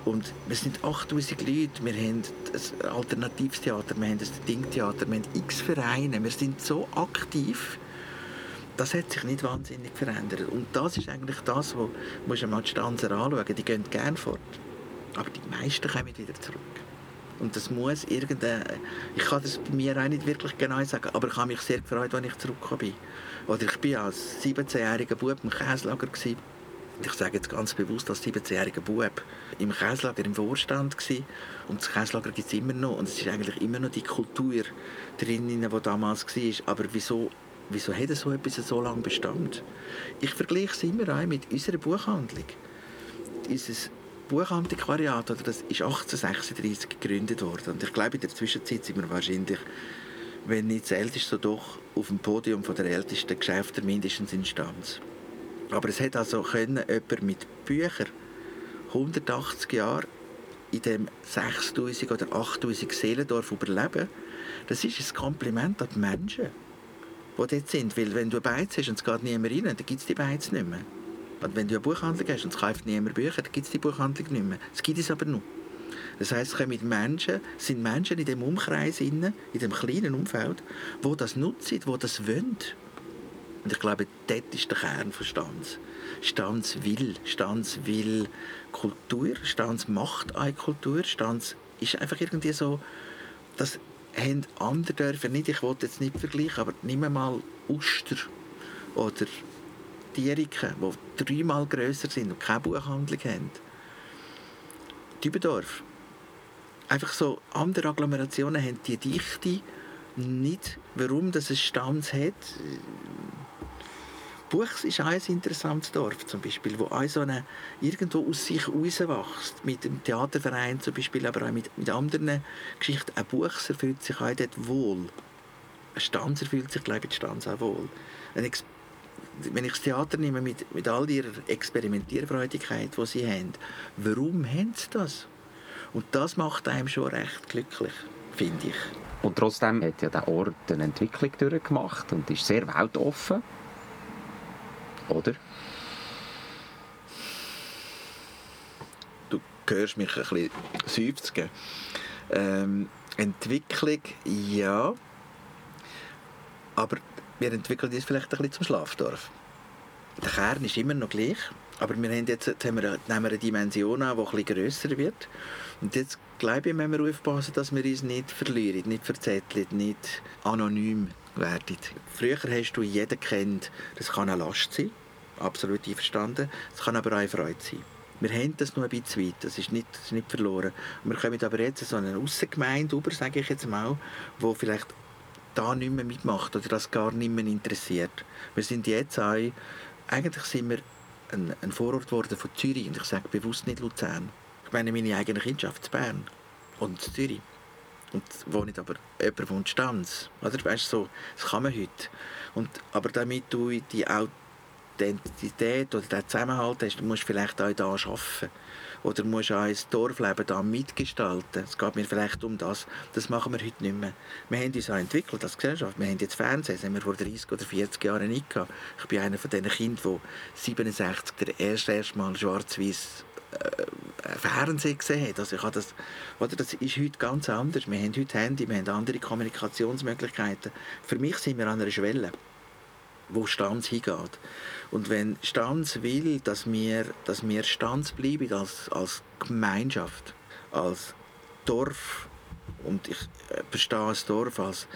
Und wir sind 8000 Leute, wir haben ein Alternativtheater, wir haben ein Dingtheater, wir haben x Vereine, wir sind so aktiv, das hat sich nicht wahnsinnig verändert. Und das ist eigentlich das, muss man die Stanzer anschauen. Die gehen gerne fort, aber die meisten kommen wieder zurück. Und das muss irgendeine... Ich kann das bei mir auch nicht wirklich genau sagen, aber ich habe mich sehr gefreut, als ich zurückgekommen bin. Oder ich war als 17-jähriger Bub im Käslager. Ich sage jetzt ganz bewusst als 17-jähriger Bub im Käslager im Vorstand gewesen. und das Käslager gibt es immer noch und es ist eigentlich immer noch die Kultur drin, die damals war. Aber wieso, wieso hat so etwas so lange Bestand? Ich vergleiche es immer auch mit unserer Buchhandlung. Unser Buchantiquariat, oder das ist 1836 gegründet worden und ich glaube in der Zwischenzeit sind wir wahrscheinlich wenn nicht das älteste, doch auf dem Podium der ältesten Geschäfte mindestens in Stanz. Aber es hat also können jemand mit Büchern 180 Jahre in dem 6000 oder 8000 Seelendorf überleben. Das ist ein Kompliment an die Menschen, die dort sind. Weil wenn du Beiz hast und es geht niemand rein, dann gibt es die Beiz nicht mehr. Wenn du eine Buchhandlung hast und es kauft niemand Bücher, dann gibt es die Buchhandlung nicht mehr. Es gibt es aber noch. Das heißt, es kommen Menschen, sind Menschen in dem Umkreis, in dem kleinen Umfeld, wo das nutzen, wo das wollen. Und ich glaube, dort ist der Kern von Stanz. Stanz will, Stanz will Kultur, Stanz macht eine Kultur, Stanz ist einfach irgendwie so, das haben andere Dörfer nicht, ich wollte jetzt nicht vergleichen, aber nimm mal Uster oder Dieriken, die dreimal grösser sind und keine Buchhandlung haben. Dübendorf, einfach so andere Agglomerationen haben die Dichte nicht, warum das es Stanz hat. Buchs ist ein interessantes Dorf zum Beispiel, wo auch so eine, irgendwo aus sich herauswächst. Mit dem Theaterverein zum Beispiel, aber auch mit, mit anderen Geschichten. Ein Buchser fühlt sich auch dort wohl. Ein Stanzer fühlt sich, glaube ich, in Stanz auch wohl. Wenn ich das Theater nehme mit, mit all ihrer Experimentierfreudigkeit, die sie haben, warum haben sie das? Und das macht einem schon recht glücklich, finde ich. Und trotzdem hat ja der Ort eine Entwicklung durchgemacht und ist sehr weltoffen. Oder? Du hörst mich ein bisschen seufzen. Ähm, Entwicklung, ja. Aber wir entwickeln uns vielleicht ein bisschen zum Schlafdorf. Der Kern ist immer noch gleich, aber wir haben jetzt, jetzt haben wir, nehmen wir eine Dimension an, die ein bisschen grösser wird. Und jetzt glaube ich, müssen wir aufpassen, dass wir uns nicht verlieren, nicht verzetteln, nicht anonym werden. Früher hast du jeden kennt, das kann eine Last sein, absolut einverstanden, es kann aber auch eine Freude sein. Wir haben das noch ein bisschen weit, das ist nicht, das ist nicht verloren. wir kommen aber jetzt so eine Aussengemeinde über, sage ich jetzt mal, wo vielleicht da nicht mehr mitmacht oder das gar nicht mehr interessiert. Wir sind jetzt auch, eigentlich sind wir ein, ein Vorort geworden von Zürich und ich sage bewusst nicht Luzern. Ich meine, meine eigene Kindschaft in Bern und in Zürich. Und wo nicht aber jemand wohnt Stanz. Oder? Weißt, so, das kann man heute. Und, aber damit du die Identität oder den Zusammenhalt hast, musst du vielleicht auch hier arbeiten oder musst auch ein Dorfleben da mitgestalten. Es geht mir vielleicht um das. Das machen wir heute nicht mehr. Wir haben uns auch entwickelt als Gesellschaft. Wir haben jetzt Fernsehen, das haben wir vor 30 oder 40 Jahren nicht gehabt. Ich bin einer von diesen Kindern, die 67 der erste, erste Mal schwarz-weiß äh, Fernsehen gesehen hat. Also ich das, oder, das ist heute ganz anders. Wir haben heute Handy, wir haben andere Kommunikationsmöglichkeiten. Für mich sind wir an einer Schwelle, wo Stanz hingeht. Und wenn Stanz will, dass wir, dass wir Stanz bleiben als, als Gemeinschaft, als Dorf, und ich äh, verstehe das Dorf als,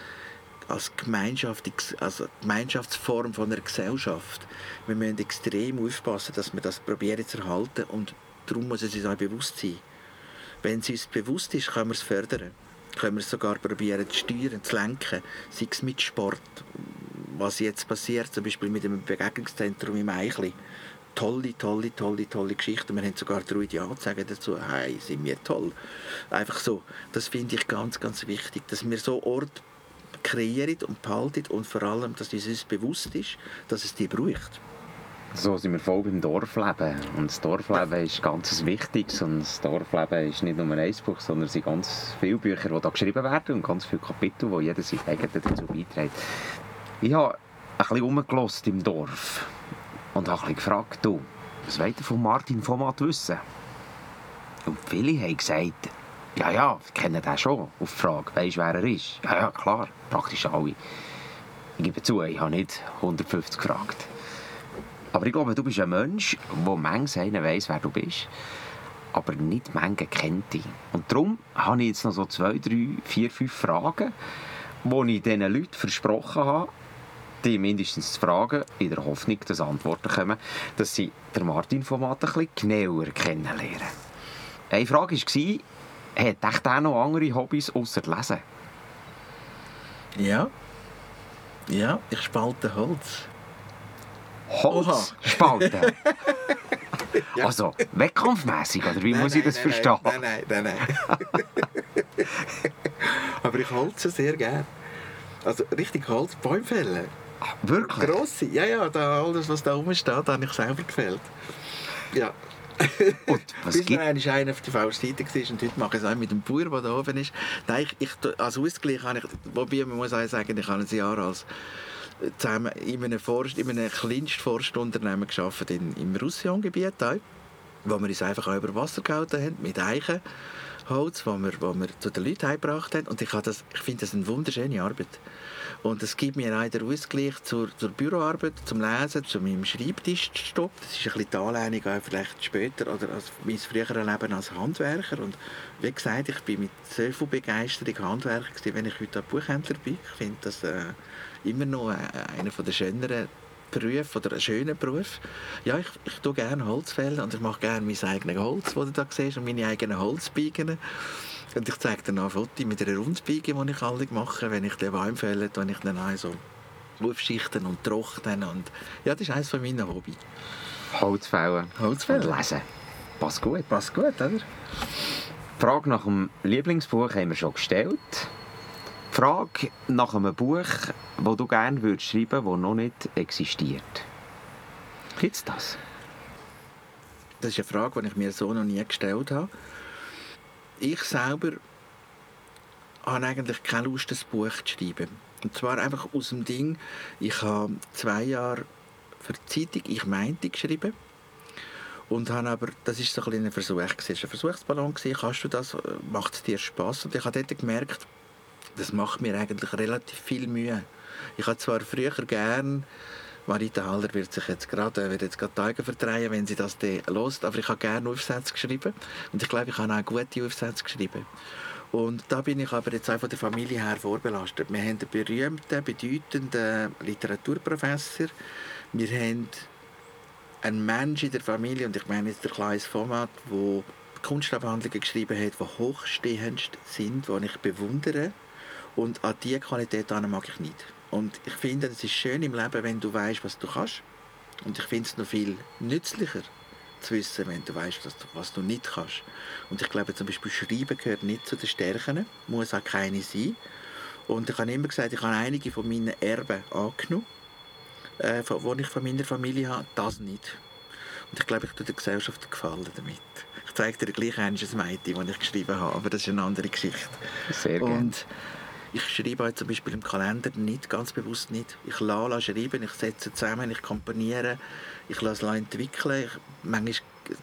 als, Gemeinschaft, als Gemeinschaftsform von einer Gesellschaft. Wir müssen extrem aufpassen, dass wir das probieren zu erhalten und darum muss es uns auch bewusst sein. Wenn es uns bewusst ist, können wir es fördern. Können wir es sogar probieren zu steuern, zu lenken, sei es mit Sport, was jetzt passiert, zum Beispiel mit dem Begegnungszentrum im Eichli. Tolle, tolle, tolle, tolle Geschichten. Wir haben sogar drei Ja sagen dazu, hey, sind wir toll. Einfach so, das finde ich ganz, ganz wichtig, dass wir so Ort kreieren und behalten und vor allem, dass es uns bewusst ist, dass es die braucht. So sind wir voll beim Dorfleben. Und das Dorfleben ist ganz wichtig. Und das Dorfleben ist nicht nur ein Buch, sondern es sind ganz viele Bücher, die da geschrieben werden und ganz viele Kapitel, wo jeder sein dazu beiträgt. Ich habe ein bisschen rumgelost im Dorf und habe ein gefragt, du, was wollt ihr von Martin Vomat wissen? Und viele haben gesagt, ja, ja, wir kennen den schon. Auf die Frage, weisst wer er ist? Ja, ja, klar, praktisch alle. Ich gebe zu, ich habe nicht 150 gefragt. Aber ich glaube, du bist ein Mensch, der manchmal einen weiss, wer du bist, aber nicht manche kennt dich. Und darum habe ich jetzt noch so zwei, drei, vier, fünf Fragen, die ich diesen Leuten versprochen habe, die mindestens zu fragen, in der Hoffnung, dass Antworten kommen, dass sie den Martin von Matt ein bisschen genauer kennenlernen. Eine Frage war, hat echt auch noch andere Hobbys außer Lesen? Ja. Ja, ich spalte Holz. Holz spalten. ja. Also, wettkampfmässig, oder wie nein, muss ich das nein, verstehen? Nein, nein, nein, nein. Aber ich holze sehr gerne. Also richtig Holz, Bäume fällen. Ach, wirklich? Grosse, ja, ja, da, alles, was da oben steht, habe ich selber gefällt. Ja. Und was Bis gibt... Bis einer auf der falschen Seite war und heute mache ich es auch mit dem Bauer, der da oben ist. Nein, ich, ich, als Ausgleich habe ich, wobei man muss auch sagen, ich habe ein Jahr als zusammen in einem, Forst, in einem Kleinstvonstunternehmen gearbeitet in, im Roussillon-Gebiet, wo wir uns einfach auch über Wasser gehalten haben, mit Eichenholz, wo wir, wir zu den Leuten heimgebracht haben. Und ich, ich finde das eine wunderschöne Arbeit. Und es gibt mir auch den Ausgleich zur, zur Büroarbeit, zum Lesen, zu meinem Schreibtischstopp. Das ist ein bisschen die Anlehnung auch vielleicht später oder als mein früheres Leben als Handwerker. Und wie gesagt, ich bin mit so viel Begeisterung Handwerker gewesen, wenn ich heute Buchhändler bin. Ich finde das äh, immer noch äh, einer der schöneren Berufe oder einen schönen Beruf. Ja, ich, ich tue gerne Holz fällen und ich mache gerne mein eigenes Holz, das du da siehst, und meine eigenen Holzbiegen. Und ich zeige dir noch ein Foto mit einer Rundbiege, die ich alle mache. Wenn ich den Baum fälle, dann ich dann auch so aufschichten und trocknen. Und ja, das ist eines meiner Hobby. Holzfällen. Holzfällen. Und lesen. Passt gut. Passt gut, oder? Die Frage nach dem Lieblingsbuch haben wir schon gestellt. Frage nach einem Buch, das du gerne schreiben würdest, das noch nicht existiert. Gibt es das? Das ist eine Frage, die ich mir so noch nie gestellt habe ich selber habe eigentlich keine Lust, ein Buch zu schreiben. Und zwar einfach aus dem Ding, ich habe zwei Jahre für die Zeitung «Ich meinte» geschrieben. Und habe aber, das war so ein, ein Versuch, es war ein Versuchsballon, kannst du das, macht es dir Spass? Und ich habe dort gemerkt, das macht mir eigentlich relativ viel Mühe. Ich habe zwar früher gerne Marita Haller wird sich jetzt gerade, wird jetzt gerade Tage verdrehen, wenn sie das hört. Aber ich habe gerne Aufsätze geschrieben. Und ich glaube, ich habe auch gute Aufsätze geschrieben. Und da bin ich aber jetzt auch von der Familie her vorbelastet. Wir haben einen berühmten, bedeutenden Literaturprofessor. Wir haben einen Mensch in der Familie, und ich meine jetzt der Kleis Format, der Kunstabhandlungen geschrieben hat, die hochstehendst sind, die ich bewundere. Und an diese Qualität mag ich nicht. Und ich finde, es ist schön im Leben, wenn du weißt, was du kannst. Und ich finde es noch viel nützlicher, zu wissen, wenn du weißt, was du nicht kannst. Und ich glaube zum Beispiel Schreiben gehört nicht zu den Stärken, muss auch keine sein. Und ich habe immer gesagt, ich habe einige von meinen Erben angenommen, äh, die ich von meiner Familie habe, das nicht. Und ich glaube, ich tue der Gesellschaft gefallen damit. Ich zeige dir gleich ein Mädchen, das ich geschrieben habe, aber das ist eine andere Geschichte. Sehr gerne. Und ich schreibe halt zum Beispiel im Kalender nicht, ganz bewusst nicht. Ich lasse schreiben, ich setze zusammen, ich komponiere, ich lasse es entwickeln. Ich, manchmal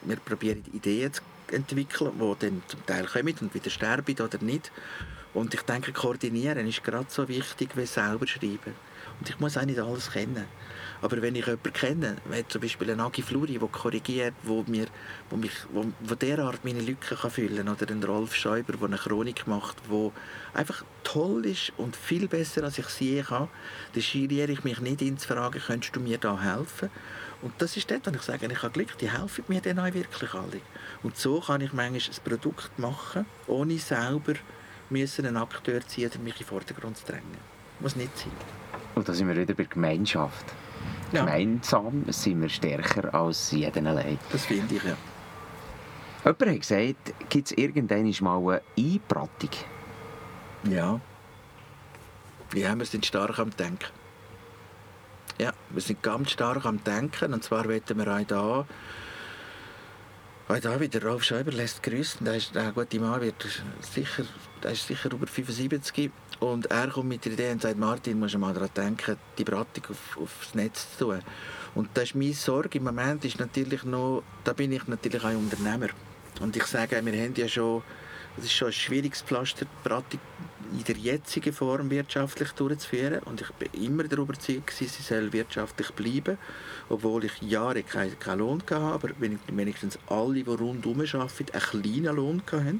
wir probieren Ideen zu entwickeln, die dann zum Teil kommen und wieder sterben oder nicht. Und ich denke, koordinieren ist gerade so wichtig wie selber schreiben. Und ich muss auch nicht alles kennen. Aber wenn ich jemanden kenne, wie zum Beispiel einen Agi Fluri, der korrigiert, wo, mir, wo, mich, wo, wo derart meine Lücken kann füllen kann, oder einen Rolf Schäuber, der eine Chronik macht, wo einfach toll ist und viel besser, als ich sie kann, dann schieriere ich mich nicht ins Fragen, könntest du mir da helfen? Und das ist dort, wenn ich sage, ich habe Glück, die helfen mir dann auch wirklich alle. Und so kann ich manchmal ein Produkt machen, ohne selber müssen einen Akteur ziehen oder mich in den Vordergrund zu drängen. Muss nicht sein. Und da sind wir wieder bei Gemeinschaft. Ja. Gemeinsam sind wir stärker als jeden allein. Das finde ich, ja. Jemand hat gesagt, gibt es irgendwann mal eine Einbrattung? Ja. Ja, wir sind stark am Denken. Ja, wir sind ganz stark am Denken. Und zwar wollen wir auch da auch da wieder Rolf Schäuber lässt grüßen. Der, ist, der gute Mann wird sicher, der ist sicher über 75 und er kommt mit der Idee und sagt, Martin, musst du mal daran denken, die Beratung auf, aufs Netz zu tun. Und das ist meine Sorge im Moment, ist natürlich noch, da bin ich natürlich auch Unternehmer. Und ich sage, wir haben ja schon, es ist schon ein schwieriges Pflaster, Beratung in der jetzigen Form wirtschaftlich durchzuführen. Und ich bin immer darüber überzeugt, sie soll wirtschaftlich bleiben, obwohl ich Jahre keinen kein Lohn hatte, aber wenigstens alle, die rundherum arbeiten, einen kleinen Lohn hatten.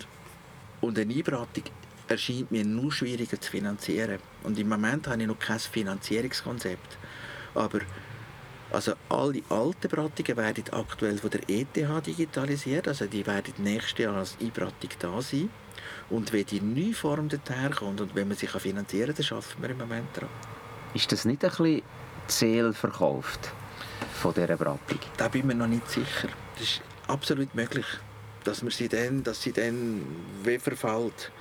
Und eine Einberatung erscheint mir nur schwieriger zu finanzieren. Und im Moment habe ich noch kein Finanzierungskonzept. Aber also alle alten Beratungen werden aktuell von der ETH digitalisiert, also die werden nächstes Jahr als E-Beratung da sein. Und wenn die neue Form daherkommt und wenn man sich finanzieren kann, dann schaffen wir im Moment daran. Ist das nicht ein bisschen Ziel verkauft von dieser Beratung? Da bin ich mir noch nicht sicher. Das ist absolut möglich, dass, man sie dann, dass sie dann wie verfällt.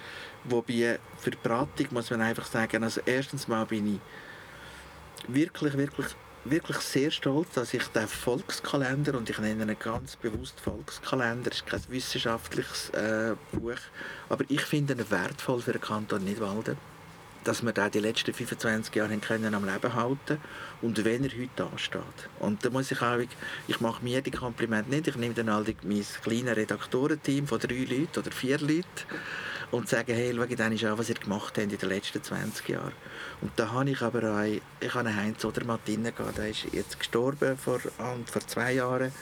Wobei für die Beratung muss man einfach sagen, also erstens mal bin ich wirklich, wirklich, wirklich sehr stolz, dass ich den Volkskalender, und ich nenne ihn ganz bewusst Volkskalender, ist kein wissenschaftliches äh, Buch, aber ich finde ihn wertvoll für den Kanton Nidwalden dass wir den die letzten 25 Jahre können am Leben halten und wenn er heute ansteht. Und da muss ich auch, ich mache mir die Komplimente nicht, ich nehme dann halt mein kleines Redaktorenteam von drei Leuten oder vier Leuten und sage, hey, schau dann an, was ihr gemacht habt in den letzten 20 Jahren. Und da habe ich aber auch, ich habe Heinz Odermatt gehabt, der ist jetzt gestorben vor, vor zwei Jahren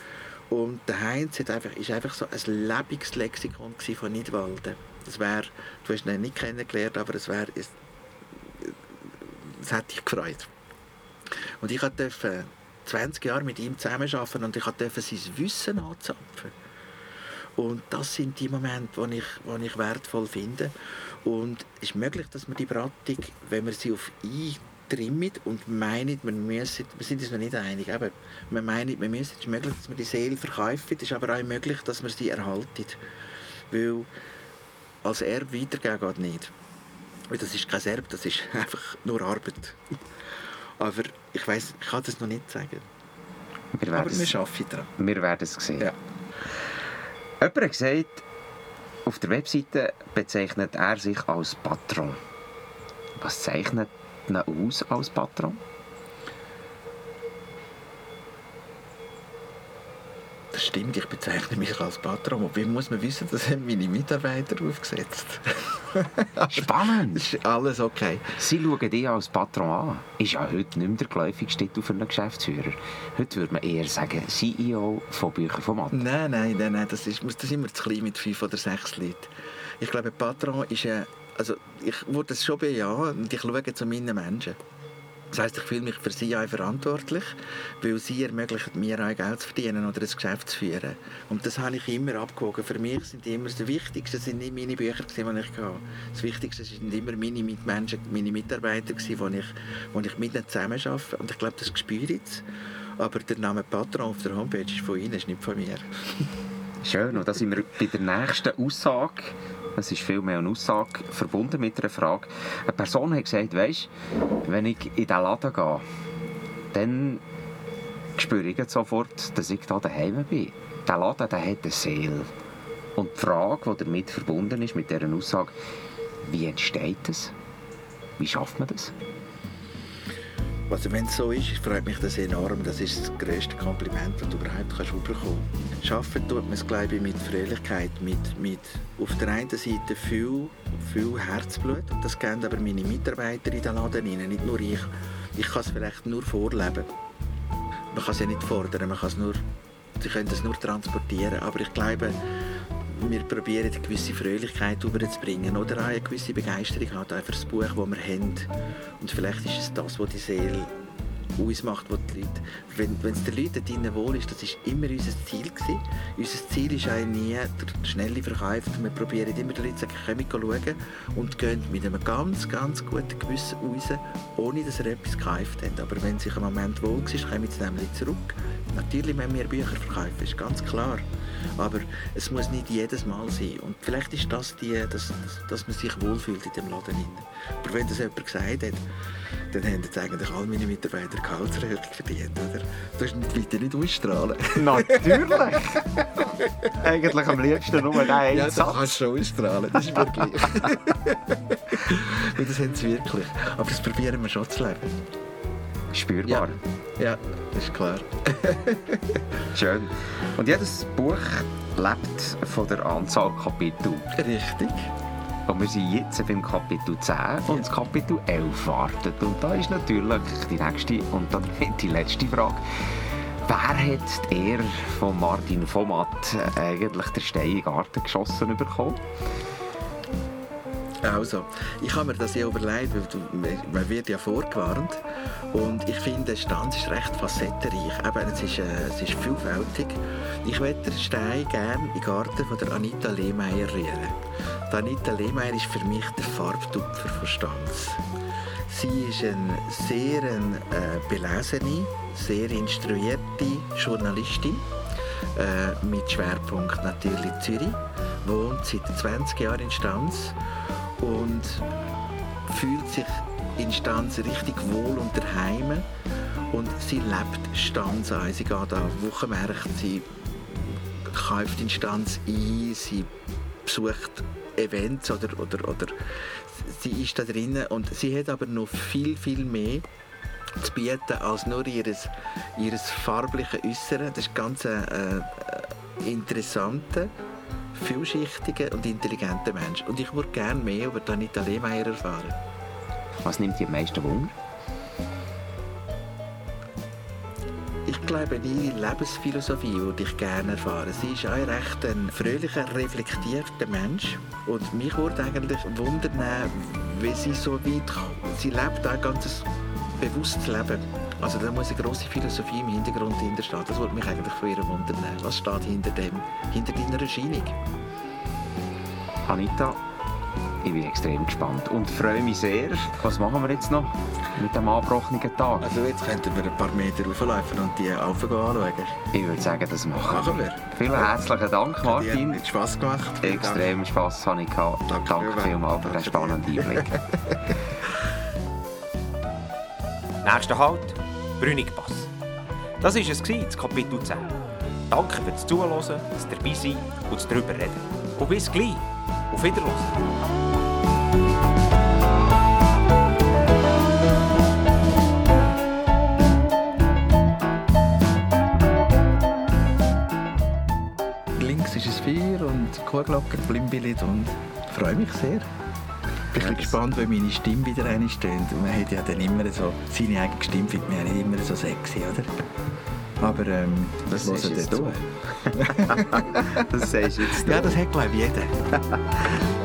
und der Heinz hat einfach, ist einfach so ein lebendiges Lexikon von Nidwalden. Das wäre, du hast ihn nicht kennengelernt, aber es wäre das hat dich gefreut. Und ich durfte 20 Jahre mit ihm zusammenarbeiten und ich durfte sein Wissen anzapfen. Und das sind die Momente, die ich, die ich wertvoll finde. Und es ist möglich, dass man die Beratung, wenn man sie auf eintrimmen und meint, man müsse, wir sind uns noch nicht einig, aber man meint, man müsse, es ist möglich, dass man die Seele verkauft, es ist aber auch möglich, dass man sie erhaltet. Weil als Erbe weitergehen geht nicht. Weil das ist kein Erbe, das ist einfach nur Arbeit. Aber ich weiß, ich kann das noch nicht sagen. Wir Aber wir arbeiten daran. Wir werden es sehen. Ja. Jemand hat gesagt, auf der Webseite bezeichnet er sich als Patron. Was zeichnet ihn aus als Patron? Das stimmt, ich bezeichne mich als Patron. wie muss man wissen, das haben meine Mitarbeiter aufgesetzt. Spannend! Ist alles okay. Sie schauen dich als Patron an. Ist ja heute nicht mehr der geläufigste Titel für einen Geschäftsführer. Heute würde man eher sagen CEO von Büchern von Matt. Nein, nein, nein, nein das, ist, das ist immer zu klein mit fünf oder sechs Leuten. Ich glaube, Patron ist ein... Also ich würde das schon bejahen und ich schaue zu meinen Menschen. Das heisst, ich fühle mich für sie auch verantwortlich, weil sie ermöglichen mir auch Geld zu verdienen oder ein Geschäft zu führen. Und das habe ich immer abgewogen. Für mich sind immer das Wichtigste sind nicht meine Bücher, die ich hatte. Das Wichtigste sind immer meine Mitmenschen, meine Mitarbeiter, die ich, die ich mit ihnen zusammenarbeite. Und ich glaube, das spüre ich. Aber der Name Patron auf der Homepage ist von Ihnen, ist nicht von mir. Schön, und da sind wir bei der nächsten Aussage. Es ist vielmehr eine Aussage verbunden mit einer Frage. Eine Person hat gesagt, weisst, wenn ich in diesen Laden gehe, dann spüre ich sofort, dass ich da daheim bin. Der Laden der hat eine Seele. Und die Frage, die damit verbunden ist, mit dieser Aussage, wie entsteht das? Wie schafft man das? Also wenn es so ist, freut mich das enorm. Das ist das grösste Kompliment, das du überhaupt kannst bekommen kannst. Schaffen tut man es, glaube ich, mit Fröhlichkeit, mit, mit auf der einen Seite viel, viel Herzblut. Das geben aber meine Mitarbeiter in den Laden rein, nicht nur ich. Ich kann es vielleicht nur vorleben. Man kann es ja nicht fordern, man kann es nur, sie können es nur transportieren. Aber ich glaube, wir probieren eine gewisse Fröhlichkeit überzubringen oder auch eine gewisse Begeisterung halt für das Buch, das wir haben. Und vielleicht ist es das, was die Seele ausmacht, was die Leute, wenn, wenn es den Leuten drinnen wohl ist, das ist immer unser Ziel gewesen. Unser Ziel ist auch nie der schnelle Verkauf. Wir probieren immer den Leuten zu sagen, schauen und gehen mit einem ganz, ganz guten Gewissen raus, ohne dass sie etwas gekauft haben. Aber wenn sich ein Moment wohl ist, kommen sie nämlich zurück. Natürlich müssen wir Bücher verkaufen, ist ganz klar. Aber es muss nicht jedes Mal sein. Und vielleicht ist das die, dass, dass man sich wohlfühlt in dem Laden. Aber wenn das jemand gesagt hat, dann haben jetzt eigentlich alle meine Mitarbeiter Gehaltserhöhung verdient, oder? Du musst nicht ausstrahlen. Natürlich! eigentlich am liebsten nur einen ja, Satz. Ja, kannst schon ausstrahlen, das ist wirklich... das haben sie wirklich. Aber das probieren wir schon zu leben. Spürbar. Ja, ja das ist klar. Schön. Und jedes Buch lebt von der Anzahl Kapitel. Richtig. Und wir sind jetzt beim Kapitel 10 und das Kapitel 11 wartet. Und da ist natürlich die nächste und dann die letzte Frage. Wer hat die Ehre von Martin Vomat eigentlich der Stein in den Garten geschossen bekommen? Also, ich habe mir das ja überlegt, weil man wird ja vorgewarnt und ich finde, der Stanz ist recht facettenreich. Eben, es, ist, äh, es ist vielfältig. Ich möchte den Stein gerne in den Garten von der Anita Lehmeier rühren. Die Anita Lehmeier ist für mich der Farbtupfer von Stanz. Sie ist eine sehr äh, belesene, sehr instruierte Journalistin äh, mit Schwerpunkt natürlich Zürich, wohnt seit 20 Jahren in Stanz und fühlt sich in Stanz richtig wohl und daheim und sie lebt Stanz ein. Sie geht an Wochenmärkte, sie kauft in Stanz ein, sie besucht Events oder, oder, oder sie ist da drinnen und sie hat aber noch viel, viel mehr zu bieten als nur ihres, ihres farbliche Äußere. Das ist ganz äh, äh interessante vielschichtiger und intelligenter Mensch. Und ich würde gerne mehr über Anita Lehmeier erfahren. Was nimmt dich am meisten Wunder? Ich glaube, ihre Lebensphilosophie würde ich gerne erfahren. Sie ist ein recht ein fröhlicher, reflektierter Mensch. Und mich würde eigentlich wundern, wie sie so weit kommt. Sie lebt ein ganz bewusstes Leben. Also da muss eine grosse Philosophie im Hintergrund hinterstehen. Das würde mich eigentlich von ihr wundern. Was steht hinter dem, hinter deiner Erscheinung? Anita, ich bin extrem gespannt und freue mich sehr. Was machen wir jetzt noch mit dem angebrochenen Tag? Also jetzt könnten wir ein paar Meter rauflaufen und die Alpha anschauen. Ich würde sagen, das machen, machen wir. Vielen herzlichen Dank, Martin. Hat Spass gemacht. Extrem Dank. Spass habe ich gehabt. Danke, Danke vielmals für den spannenden Einblick. Nächster Halt, Brünigpass. Das war es, das Kapitel 10. Danke fürs Zuhören, das dabei sein und das darüber reden. Und bis gleich. Auf Wiedersehen. Links ist es Feuer und Kuhglocken, Blimbillet und freue mich sehr. Ich bin ja, gespannt, wie meine Stimme wieder einsteht. Man hat ja dann immer so, seine eigene Stimme findet man ja nicht immer so sexy, oder? Aber ähm, das ist jetzt du. das sagst du jetzt. Ja, das hat glaube ich jeder.